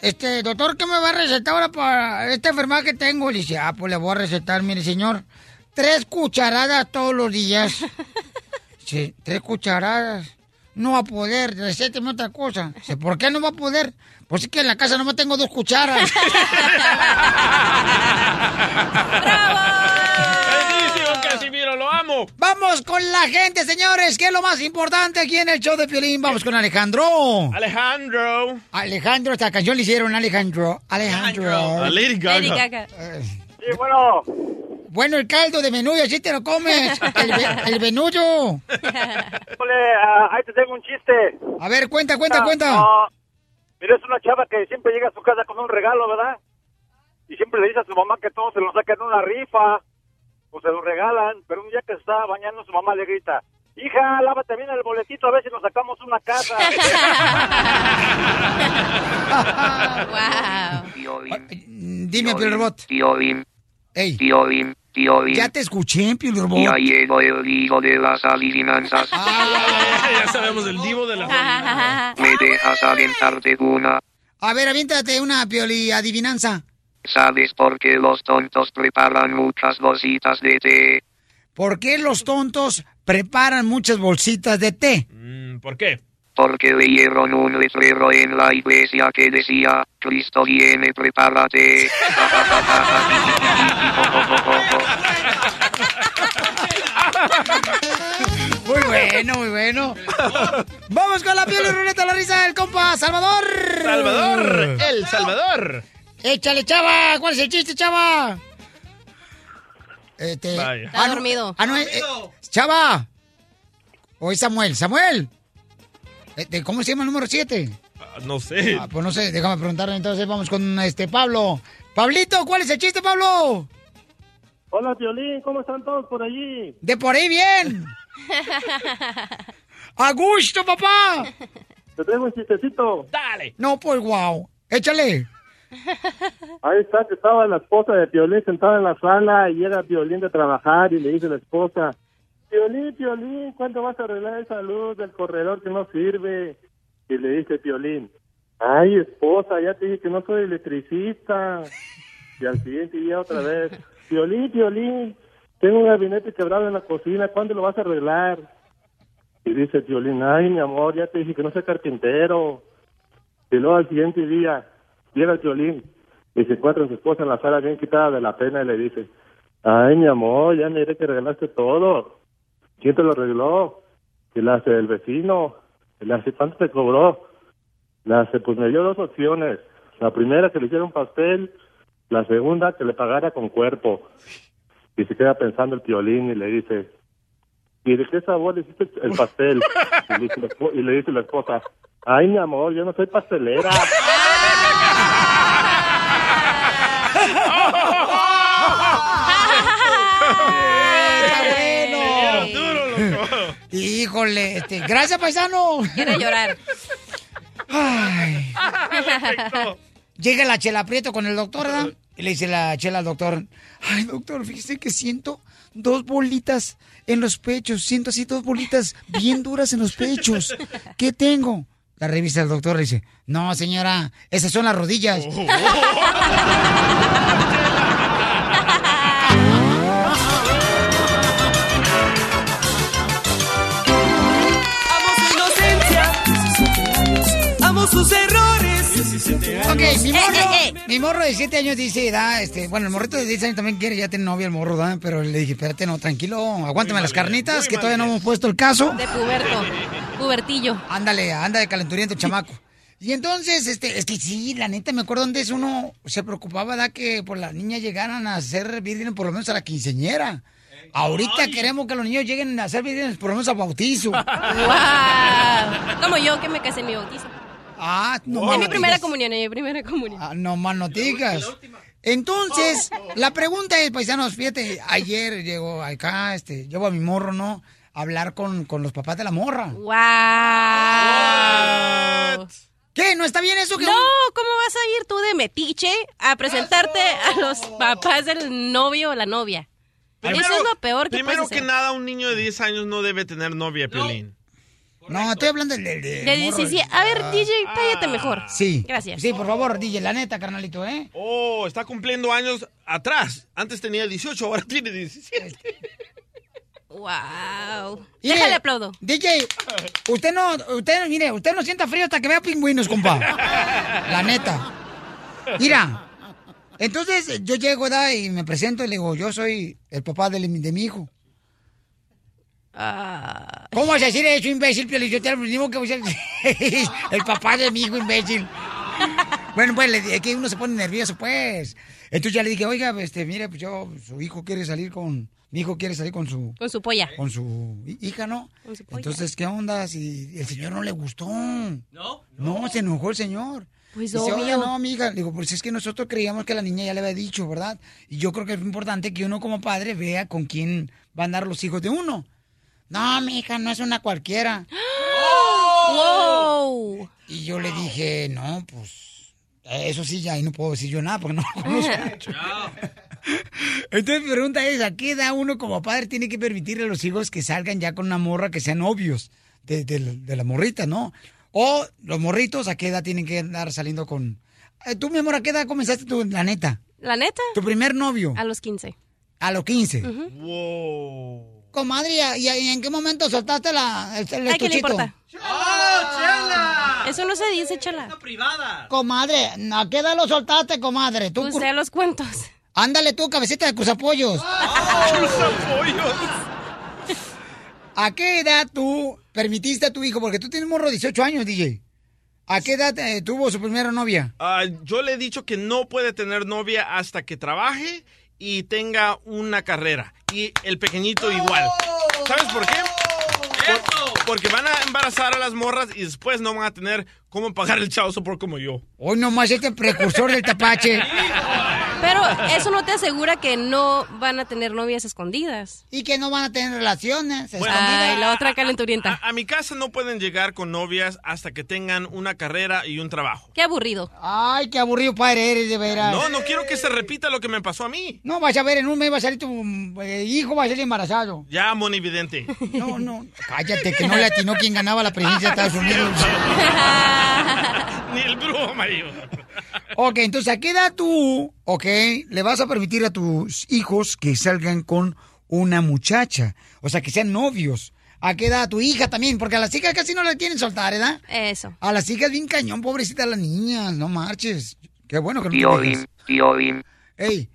este, doctor, ¿qué me va a recetar ahora para esta enfermedad que tengo? Le dice, ah, pues le voy a recetar, mire, señor, tres cucharadas todos los días. <laughs> Dice, tres cucharadas. No va a poder, recéteme otra cosa. Dice, ¿por qué no va a poder? Pues es que en la casa no me tengo dos cucharas. <laughs> Buenísimo, Casimiro, lo amo. Vamos con la gente, señores, que es lo más importante aquí en el show de Piolín. Vamos con Alejandro. Alejandro. Alejandro, esta canción le hicieron Alejandro. Alejandro. A Lady Gaga. Lady Gaga. Sí, bueno. Bueno, el caldo de menudo, así te lo comes. El, ve- el. Híjole, ah, ahí te tengo un chiste. A ver, cuenta, cuenta, Ah, cuenta. no. Mira, es una chava que siempre llega a su casa con un regalo, ¿verdad? Y siempre le dice a su mamá que todos se lo sacan en una rifa. O se lo regalan. Pero un día que está bañando, su mamá le grita. Hija, lávate bien el boletito a ver si nos sacamos una casa. <laughs> <laughs> Dime, Piolín Piolín. Ey. Piolín, Ya te escuché, Piolín Ya llegó el hijo de las adivinanzas. <laughs> ya sabemos el divo de la ¿Me dejas aventarte una? A ver, aviéntate una pioli adivinanza. ¿Sabes por qué los tontos preparan muchas bolsitas de té? ¿Por qué los tontos preparan muchas bolsitas de té? Mm, ¿Por qué? Porque leyeron un letrero en la iglesia que decía, Cristo viene, prepárate. <laughs> <laughs> <laughs> Muy bueno, muy bueno. Vamos con la piel y ruleta la risa del compa Salvador. Salvador, El Salvador. Échale, chava. ¿Cuál es el chiste, chava? Este, Vaya. Está ah, no, dormido. ah, no, eh, eh, chava. O es Samuel. Samuel. Este, ¿Cómo se llama el número 7? Ah, No sé. Ah, pues no sé, déjame preguntarle. Entonces vamos con este Pablo. Pablito, ¿cuál es el chiste, Pablo? Hola, Violín, ¿cómo están todos por allí? De por ahí bien. <laughs> A gusto, papá. Te traigo un chistecito. Dale. No, pues wow. Échale. Ahí está, que estaba la esposa de Piolín sentada en la sala y llega Piolín de trabajar y le dice la esposa, Piolín, Piolín, ¿cuándo vas a arreglar esa luz del corredor que no sirve? Y le dice Piolín, ay, esposa, ya te dije que no soy electricista. Y al siguiente día otra vez, Piolín, Piolín, tengo un gabinete quebrado en la cocina, ¿cuándo lo vas a arreglar? Y dice Piolín, ay, mi amor, ya te dije que no soy carpintero. Y luego al siguiente día, llega el violín y se encuentra su esposa en la sala bien quitada de la pena y le dice, ay, mi amor, ya miré que regalaste todo. ¿Quién te lo arregló? Y le hace el vecino. Y le hace, ¿cuánto te cobró? Le hace, pues me dio dos opciones. La primera, que le hiciera un pastel. La segunda, que le pagara con cuerpo. Y se queda pensando el violín y le dice, ¿y de qué sabor hiciste el pastel? <laughs> Y le, dice y le dice la esposa, ay, mi amor, yo no soy pastelera. <laughs> <laughs> Híjole, este, gracias, paisano. Quiere llorar. Ay. Llega la chela Prieto con el doctor, ¿verdad? Y le dice la chela al doctor, ay, doctor, fíjese que siento dos bolitas en los pechos, siento así dos bolitas bien duras en los pechos. ¿Qué tengo? La revisa el doctor y dice, no, señora, esas son las rodillas. Amo <laughs> Ok, mi Eh, morro, eh, eh. mi morro de 7 años dice, da, este, bueno, el morrito de 10 años también quiere ya tener novia el morro, ¿da? Pero le dije, espérate, no, tranquilo, aguántame las carnitas, que todavía no hemos puesto el caso. De puberto. Pubertillo. Ándale, anda de calenturiento, chamaco. Y entonces, este, es que sí, la neta, me acuerdo antes uno se preocupaba da que por las niñas llegaran a ser vírgenes por lo menos a la quinceñera. Ahorita queremos que los niños lleguen a ser vírgenes por lo menos a bautizo. <laughs> ¡Wow! Como yo que me casé en mi bautizo. Ah, no en más mi primera comunión, en mi primera comunión. Ah, no más no digas. Entonces, la pregunta es, paisanos, fíjate, ayer llegó acá, este, llevo a mi morro, ¿no? A hablar con, con los papás de la morra. ¡Wow! ¿Qué? ¿No está bien eso que No, ¿cómo vas a ir tú de metiche a presentarte a los papás del novio o la novia? Eso es lo peor que Primero que hacer. nada, un niño de 10 años no debe tener novia, Piolín. No, estoy hablando del... del De morro. 17. A ver, DJ, cállate mejor. Sí. Gracias. Sí, por favor, DJ, la neta, carnalito, ¿eh? Oh, está cumpliendo años atrás. Antes tenía 18, ahora tiene 17. Wow. Mire, Déjale aplaudo. DJ, usted no, usted, mire, usted no sienta frío hasta que vea pingüinos, compa. La neta. Mira, entonces yo llego, ¿da? Y me presento y le digo, yo soy el papá de, de mi hijo. Ah. ¿Cómo vas a decir eso, imbécil? Yo te lo mismo que voy a <laughs> el papá de mi hijo, imbécil. Bueno, pues, le dije que uno se pone nervioso, pues. Entonces ya le dije, oiga, este, mire, pues yo, su hijo quiere salir con, mi hijo quiere salir con su, Con su polla. con su hi- hija, ¿no? Con su polla. Entonces, ¿qué onda? Si el señor no le gustó. ¿No? No, se enojó el señor. Pues Dice, obvio. "Oiga, no, amiga. Digo, pues es que nosotros creíamos que la niña ya le había dicho, ¿verdad? Y yo creo que es importante que uno como padre vea con quién van a andar los hijos de uno. No, mi hija, no es una cualquiera. ¡Wow! Y yo le dije, no, pues, eso sí, ya ahí no puedo decir yo nada porque no lo conozco. <laughs> Entonces mi pregunta es, ¿a qué edad uno como padre tiene que permitirle a los hijos que salgan ya con una morra que sean novios de, de, de la morrita, no? O los morritos, ¿a qué edad tienen que andar saliendo con... Eh, tú, mi amor, ¿a qué edad comenzaste tú, la neta? ¿La neta? ¿Tu primer novio? A los 15. A los 15. Wow. Comadre, ¿y, y en qué momento soltaste la, el, el Ay, ¿qué le estuchito? importa? Eso no se dice, chala. privada. Comadre, ¿a qué edad lo soltaste, comadre? Tú, Pues sé los cuentos. Ándale tú, cabecita de cruzapollos. ¿A qué edad tú permitiste a tu hijo? Porque tú tienes morro de 18 años, DJ. ¿A qué edad eh, tuvo su primera novia? Ah, yo le he dicho que no puede tener novia hasta que trabaje y tenga una carrera. Y el pequeñito igual. ¿Sabes por qué? Por- porque van a embarazar a las morras y después no van a tener cómo pagar el chavo por como yo. Hoy nomás este precursor del tapache. <laughs> Pero eso no te asegura que no van a tener novias escondidas. Y que no van a tener relaciones. Ay, la otra calenturienta. A, a mi casa no pueden llegar con novias hasta que tengan una carrera y un trabajo. Qué aburrido. Ay, qué aburrido padre eres, de veras. No, no quiero que se repita lo que me pasó a mí. No, vas a ver, en un mes va a salir tu eh, hijo, va a salir embarazado. Ya, monividente. <laughs> No, no, cállate, que no le atinó quien ganaba la presidencia de <laughs> Estados Unidos. <laughs> Ni el brujo, marido. Ok, entonces, ¿a qué edad tú, ok, le vas a permitir a tus hijos que salgan con una muchacha? O sea, que sean novios. ¿A qué edad tu hija también? Porque a las hijas casi no la quieren soltar, ¿verdad? Eso. A las hijas bien cañón, pobrecita las niñas, no marches. Qué bueno que no te Piolín, dejes. Piolín, Ey,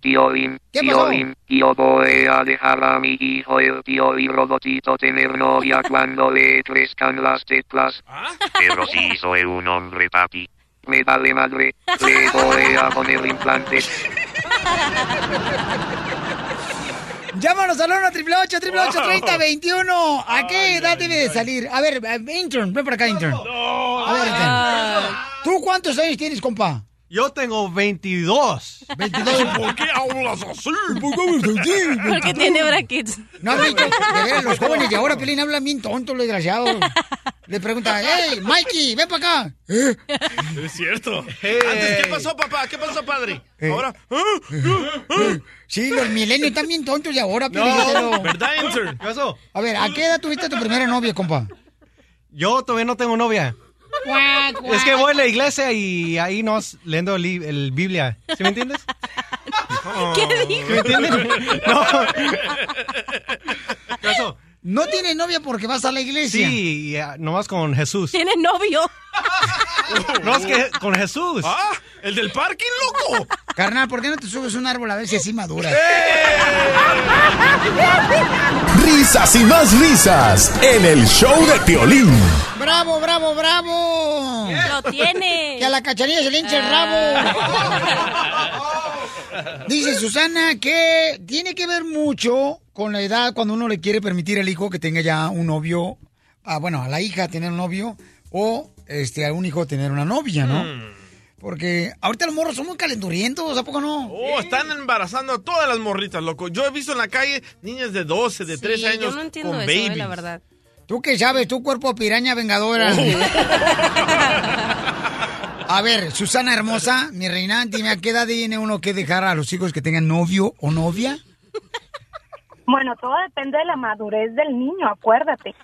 Piolín, ¿Qué pasó? Piolín, yo voy a dejar a mi hijo el Piolín robotito tener novia cuando le crezcan las teclas. Pero si soy un hombre, papi. Me vale madre, le voy a poner implantes. Llámanos al 1 888 888 3021 ¿A qué edad debe de salir? A ver, eh, intern, ven para acá, intern. A ver, intern. ¿Tú cuántos años tienes, compa? Yo tengo 22. 22. ¿Por qué hablas así? ¿Por qué hablas así? Porque tiene brackets. No, de los jóvenes de ahora, Pelín, hablan bien tonto, los desgraciados. Le pregunta, hey, Mikey, ven para acá. ¿Eh? Es cierto. Antes, ¿qué pasó, papá? ¿Qué pasó, padre? Ahora. Sí, los milenios están bien tontos de ahora, Pelín. No, pero- ¿verdad, intern? ¿Qué pasó? A ver, ¿a qué edad tuviste tu primera novia, compa? Yo todavía no tengo novia. Es que voy a la iglesia y ahí nos leyendo el, li- el Biblia. ¿Sí me entiendes? ¿Qué dijo? ¿Me entiendes? <laughs> No. ¿Qué pasó? No tienes novia porque vas a la iglesia. Sí, y, ah, nomás con Jesús. Tiene novio. <laughs> No, es que con Jesús. ¡Ah! ¿El del parking, loco? Carnal, ¿por qué no te subes un árbol a ver si así madura? Risas y más risas en el show de Piolín. ¡Bravo, bravo, bravo! Lo tiene. Que a la cachanilla se le hinche el rabo. Dice Susana que tiene que ver mucho con la edad cuando uno le quiere permitir al hijo que tenga ya un novio, ah, bueno, a la hija tener un novio o este a un hijo tener una novia, ¿no? Porque ahorita los morros son muy calenturientos, ¿a poco no? Oh, están embarazando a todas las morritas, loco. Yo he visto en la calle niñas de 12, de 13 Sí, años yo no entiendo con eso, eh, babies. la verdad. ¿Tú qué sabes? Tu cuerpo piraña vengadora. <laughs> <laughs> A ver, Susana hermosa, mi reina, dime a qué edad tiene uno que dejar a los hijos que tengan novio o novia. Bueno, todo depende de la madurez del niño, acuérdate.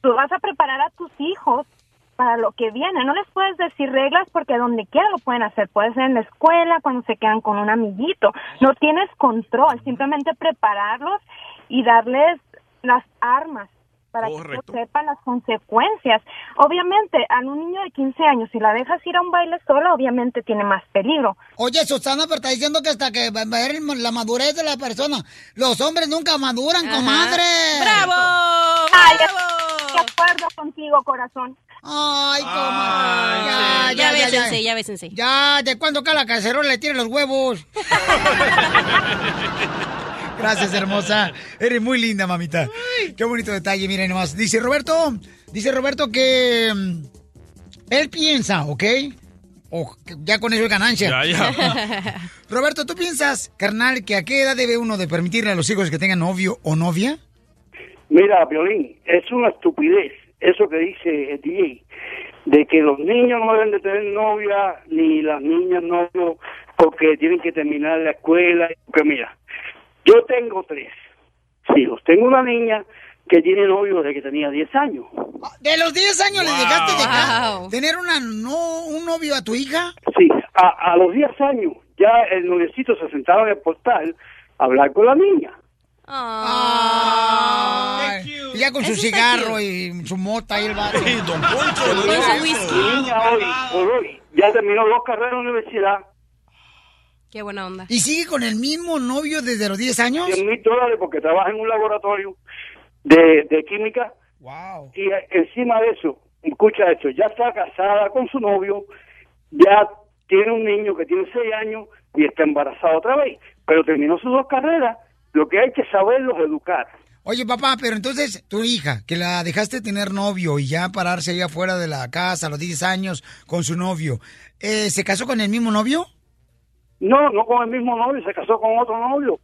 Tú vas a preparar a tus hijos para lo que viene. No les puedes decir reglas porque donde quiera lo pueden hacer. Puede ser en la escuela, cuando se quedan con un amiguito. No tienes control, simplemente prepararlos y darles las armas para Correcto. que sepan las consecuencias. Obviamente, a un niño de 15 años, si la dejas ir a un baile sola, obviamente tiene más peligro. Oye, Susana, pero está diciendo que hasta que va a ver la madurez de la persona. Los hombres nunca maduran, comadre. ¡Bravo! Ay, de acuerdo contigo, corazón. Ay, comadre. Ya, Ya bésense, ya bésense. Ya, ¿de cuándo acá la cacerola le tira los huevos? <laughs> Gracias, hermosa. Eres muy linda, mamita. Qué bonito detalle, miren nomás. Dice Roberto, dice Roberto que mm, él piensa, ¿ok? O que ya con eso es ganancia. Ya, ya. <laughs> Roberto, ¿tú piensas, carnal, que a qué edad debe uno de permitirle a los hijos que tengan novio o novia? Mira, Violín, es una estupidez eso que dice el DJ, de que los niños no deben de tener novia, ni las niñas novio, porque tienen que terminar la escuela. Porque mira, yo tengo tres hijos. Tengo una niña que tiene novio desde que tenía 10 años. ¿De los 10 años le llegaste a dejar Wow. tener una, no, un novio a tu hija? Sí, a, a los 10 años ya el noviecito se sentaba en el portal a hablar con la niña. Y ya con su cigarro y su mota y el vato. don Poncho, Mi niña hoy, por hoy, ya terminó dos carreras en la universidad. Qué buena onda. ¿Y sigue con el mismo novio desde los 10 años? 100 mil dólares porque trabaja en un laboratorio de, de química. Wow. Y encima de eso, escucha esto, ya está casada con su novio, ya tiene un niño que tiene 6 años y está embarazada otra vez. Pero terminó sus dos carreras, lo que hay que saberlos educar. Oye, papá, pero entonces tu hija, que la dejaste tener novio y ya pararse ahí afuera de la casa a los 10 años con su novio, eh, ¿se casó con el mismo novio? No, no con el mismo novio, se casó con otro novio.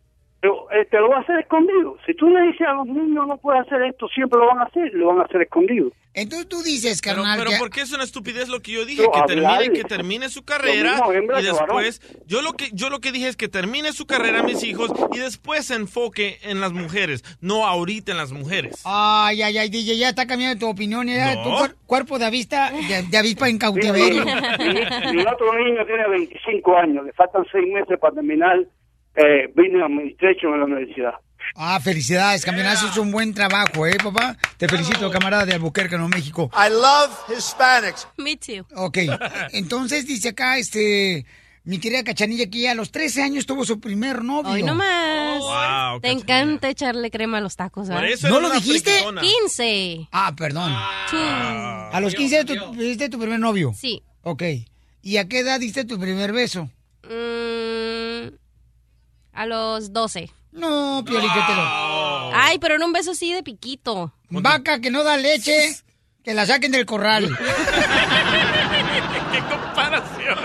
Pero eh, te lo va a hacer escondido. Si tú le dices a los niños no puede hacer esto, siempre lo van a hacer, lo van a hacer escondido. Entonces tú dices, Pero, carnal, pero que- ¿por qué es una estupidez lo que yo dije? Que termine, que termine su carrera mismo y que varón. después, yo lo que yo lo que dije es que termine su carrera mis hijos y después se enfoque en las mujeres, no ahorita en las mujeres. Ay, ay, ay, DJ, ya está cambiando tu opinión. Ya, No. tu cuer- cuerpo de avista, de, de avispa en cautiverio. Mi, mi otro niño tiene 25 años, le faltan 6 meses para terminar eh, Business Administration en la universidad. Ah, felicidades, campeón. Haces un buen trabajo, ¿eh, papá? Te felicito, camarada de Albuquerque, no México. I love Hispanics. Me too. Ok, <laughs> entonces dice acá, este, mi querida Cachanilla, que ya a los 13 años tuvo su primer novio. Hoy nomás. Wow, Te encanta echarle crema a los tacos, ¿verdad? Por eso ¿No lo dijiste? friquitona. 15. Ah, perdón. A los 15 tu, diste tu primer novio. Sí. Ok. ¿Y a qué edad diste tu primer beso? Mm, a los 12. No, Piolichotelo. Ay, pero en un beso así de piquito. Vaca que no da leche, que la saquen del corral. ¡Qué comparación!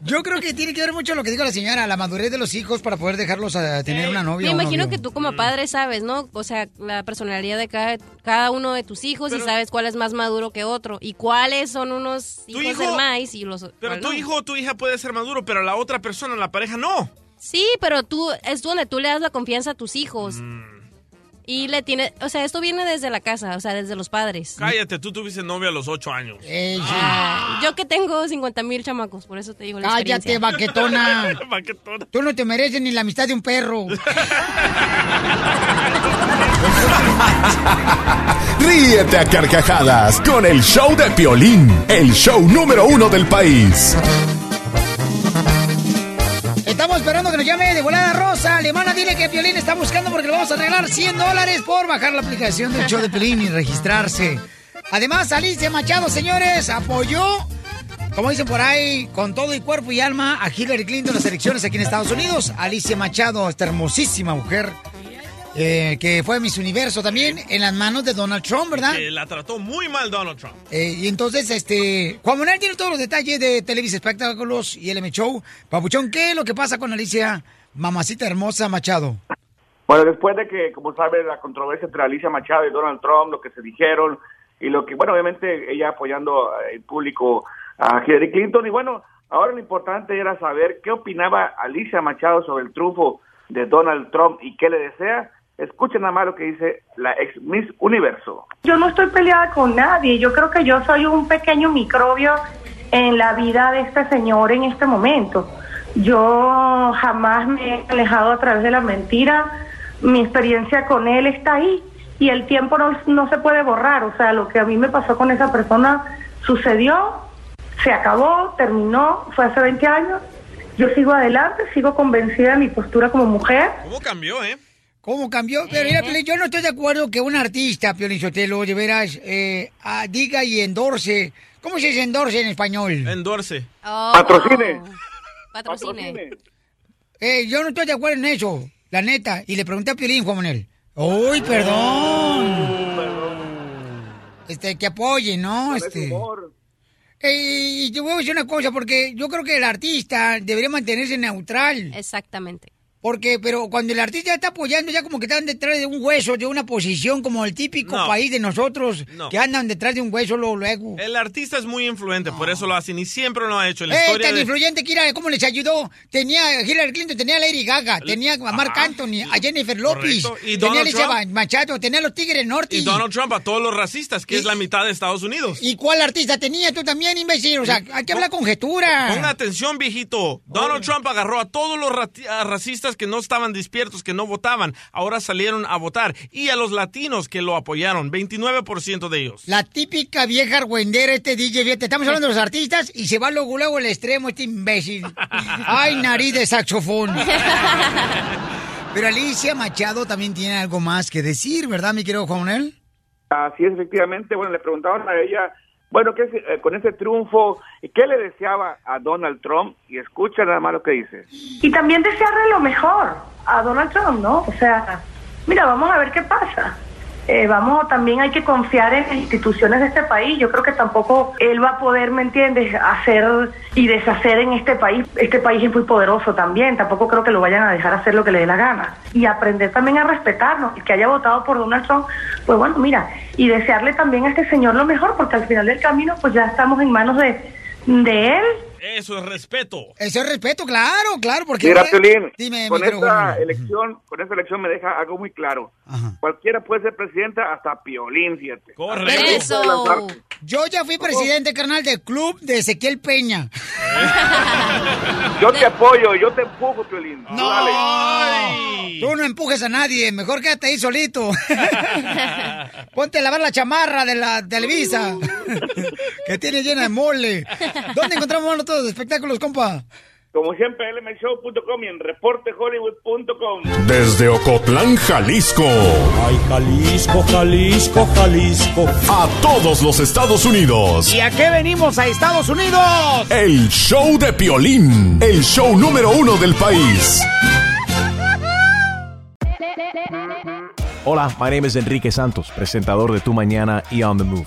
Yo creo que tiene que ver mucho lo que dijo la señora, la madurez de los hijos para poder dejarlos a tener una novia. Me imagino novio. que tú como padre sabes, ¿no? O sea, la personalidad de cada, cada uno de tus hijos y sabes cuál es más maduro que otro y cuáles son unos hijos hijo- del maíz y los Pero cuál tu no. hijo o tu hija puede ser maduro, pero la otra persona, la pareja, no. Sí, pero tú es donde tú le das la confianza a tus hijos. Mm. Y le tiene, o sea, esto viene desde la casa, o sea, desde los padres. Cállate, tú tuviste novia a los ocho años. Ah, yo que tengo 50 mil chamacos, por eso te digo la Cállate, experiencia. <laughs> vaquetona. Tú no te mereces ni la amistad de un perro. <laughs> Ríete a carcajadas con el show de Piolín, el show número uno del país. Estamos esperando que nos llame de volada Rosa. Alemana, dile que Piolín está buscando porque le vamos a regalar 100 dólares por bajar la aplicación del show de Piolín y registrarse. Además, Alicia Machado, señores, apoyó, como dicen por ahí, con todo y cuerpo y alma a Hillary Clinton en las elecciones aquí en Estados Unidos. Alicia Machado, esta hermosísima mujer, eh, que fue Miss Universo también, en las manos de Donald Trump, ¿verdad? Que la trató muy mal Donald Trump. Eh, y entonces, este, Juan Manuel tiene todos los detalles de Televisa Espectáculos y LM Show. Papuchón, ¿qué es lo que pasa con Alicia, mamacita hermosa Machado? Bueno, después de que, como sabe, la controversia entre Alicia Machado y Donald Trump, lo que se dijeron y lo que, bueno, obviamente ella apoyando en público a Hillary Clinton. Y bueno, ahora lo importante era saber qué opinaba Alicia Machado sobre el triunfo de Donald Trump y qué le desea. Escuchen nada más lo que dice la ex Miss Universo. Yo no estoy peleada con nadie. Yo creo que yo soy un pequeño microbio en la vida de este señor en este momento. Yo jamás me he alejado a través de la mentira. Mi experiencia con él está ahí y el tiempo no, no se puede borrar. O sea, lo que a mí me pasó con esa persona sucedió, se acabó, terminó, fue hace 20 años. Yo sigo adelante, sigo convencida de mi postura como mujer. ¿Cómo cambió, eh? ¿Cómo cambió? Pero mira, Piolín, yo no estoy de acuerdo que un artista, Piolín Sotelo, de veras, eh, ah, diga y endorse. ¿Cómo se dice endorse en español? Endorse. Patrocine. Patrocine. Eh, yo no estoy de acuerdo en eso, la neta. Y le pregunté a Piolín, Juan Manuel. ¡Uy, perdón! Este, que apoye, ¿no? Este. Eh, y te voy a decir una cosa, porque yo creo que el artista debería mantenerse neutral. Exactamente. Porque, pero cuando el artista está apoyando, ya como que están detrás de un hueso, de una posición, como el típico No. país de nosotros, No. que andan detrás de un hueso luego. luego. El artista es muy influente, por eso lo hacen y siempre lo ha hecho. La Eh, historia tan de- influyente que era, ¿cómo les ayudó? Tenía a Hillary Clinton, tenía a Lady Gaga, tenía a Mark Anthony, a Jennifer. ¿Y tenía a Trump? Machado, tenía a los Tigres del Norte. Y Donald Trump a todos los racistas, que es la mitad de Estados Unidos. ¿Y cuál artista tenía tú también, imbécil? O sea, hay que hablar conjetura. Ponga atención, viejito. Donald Trump agarró a todos los rati- que no estaban despiertos, que no votaban. Ahora salieron a votar. Y a los latinos que lo apoyaron. 29% de ellos. La típica vieja argüendera, este DJ, fíjate, estamos hablando de los artistas y se va luego, luego al extremo este imbécil. <laughs> Ay, nariz de saxofón. Pero Alicia Machado también tiene algo más que decir, ¿verdad, mi querido Juan Manuel? Así es, efectivamente. Bueno, le preguntaban a ella, bueno, ¿qué, es, eh, con ese triunfo, ¿qué le deseaba a Donald Trump? Y escucha nada más lo que dice. Y también desearle lo mejor a Donald Trump, ¿no? O sea, mira, vamos a ver qué pasa. Eh, vamos, también hay que confiar en las instituciones de este país. Yo creo que tampoco él va a poder, ¿me entiendes?, hacer y deshacer en este país. Este país es muy poderoso también. Tampoco creo que lo vayan a dejar hacer lo que le dé la gana. Y aprender también a respetarnos. Y que haya votado por Donald Trump, pues bueno, mira, y desearle también a este señor lo mejor, porque al final del camino, pues ya estamos en manos de, de él. Eso es respeto. Eso es respeto, claro, claro, porque... Mira, Piolín, Dime, con esta elección, con esta elección me deja algo muy claro. Cualquiera puede ser presidenta, hasta Piolín, fíjate. Eso. Yo ya fui presidente, carnal, del club de Ezequiel Peña. <laughs> Yo te apoyo, yo te empujo, Piolín. No, Dale. tú no empujes a nadie, mejor quédate ahí solito. <laughs> Ponte a lavar la chamarra de la Televisa, <laughs> que tiene llena de mole. ¿Dónde encontramos de espectáculos, compa? Como siempre, lmshow.com y en reportehollywood.com. Desde Ocotlán, Jalisco. Ay, Jalisco, Jalisco, Jalisco. A todos los Estados Unidos. ¿Y a qué venimos a Estados Unidos? El show de Piolín. El show número uno del país. Hola, my name is Enrique Santos, presentador de Tu Mañana y On the Move.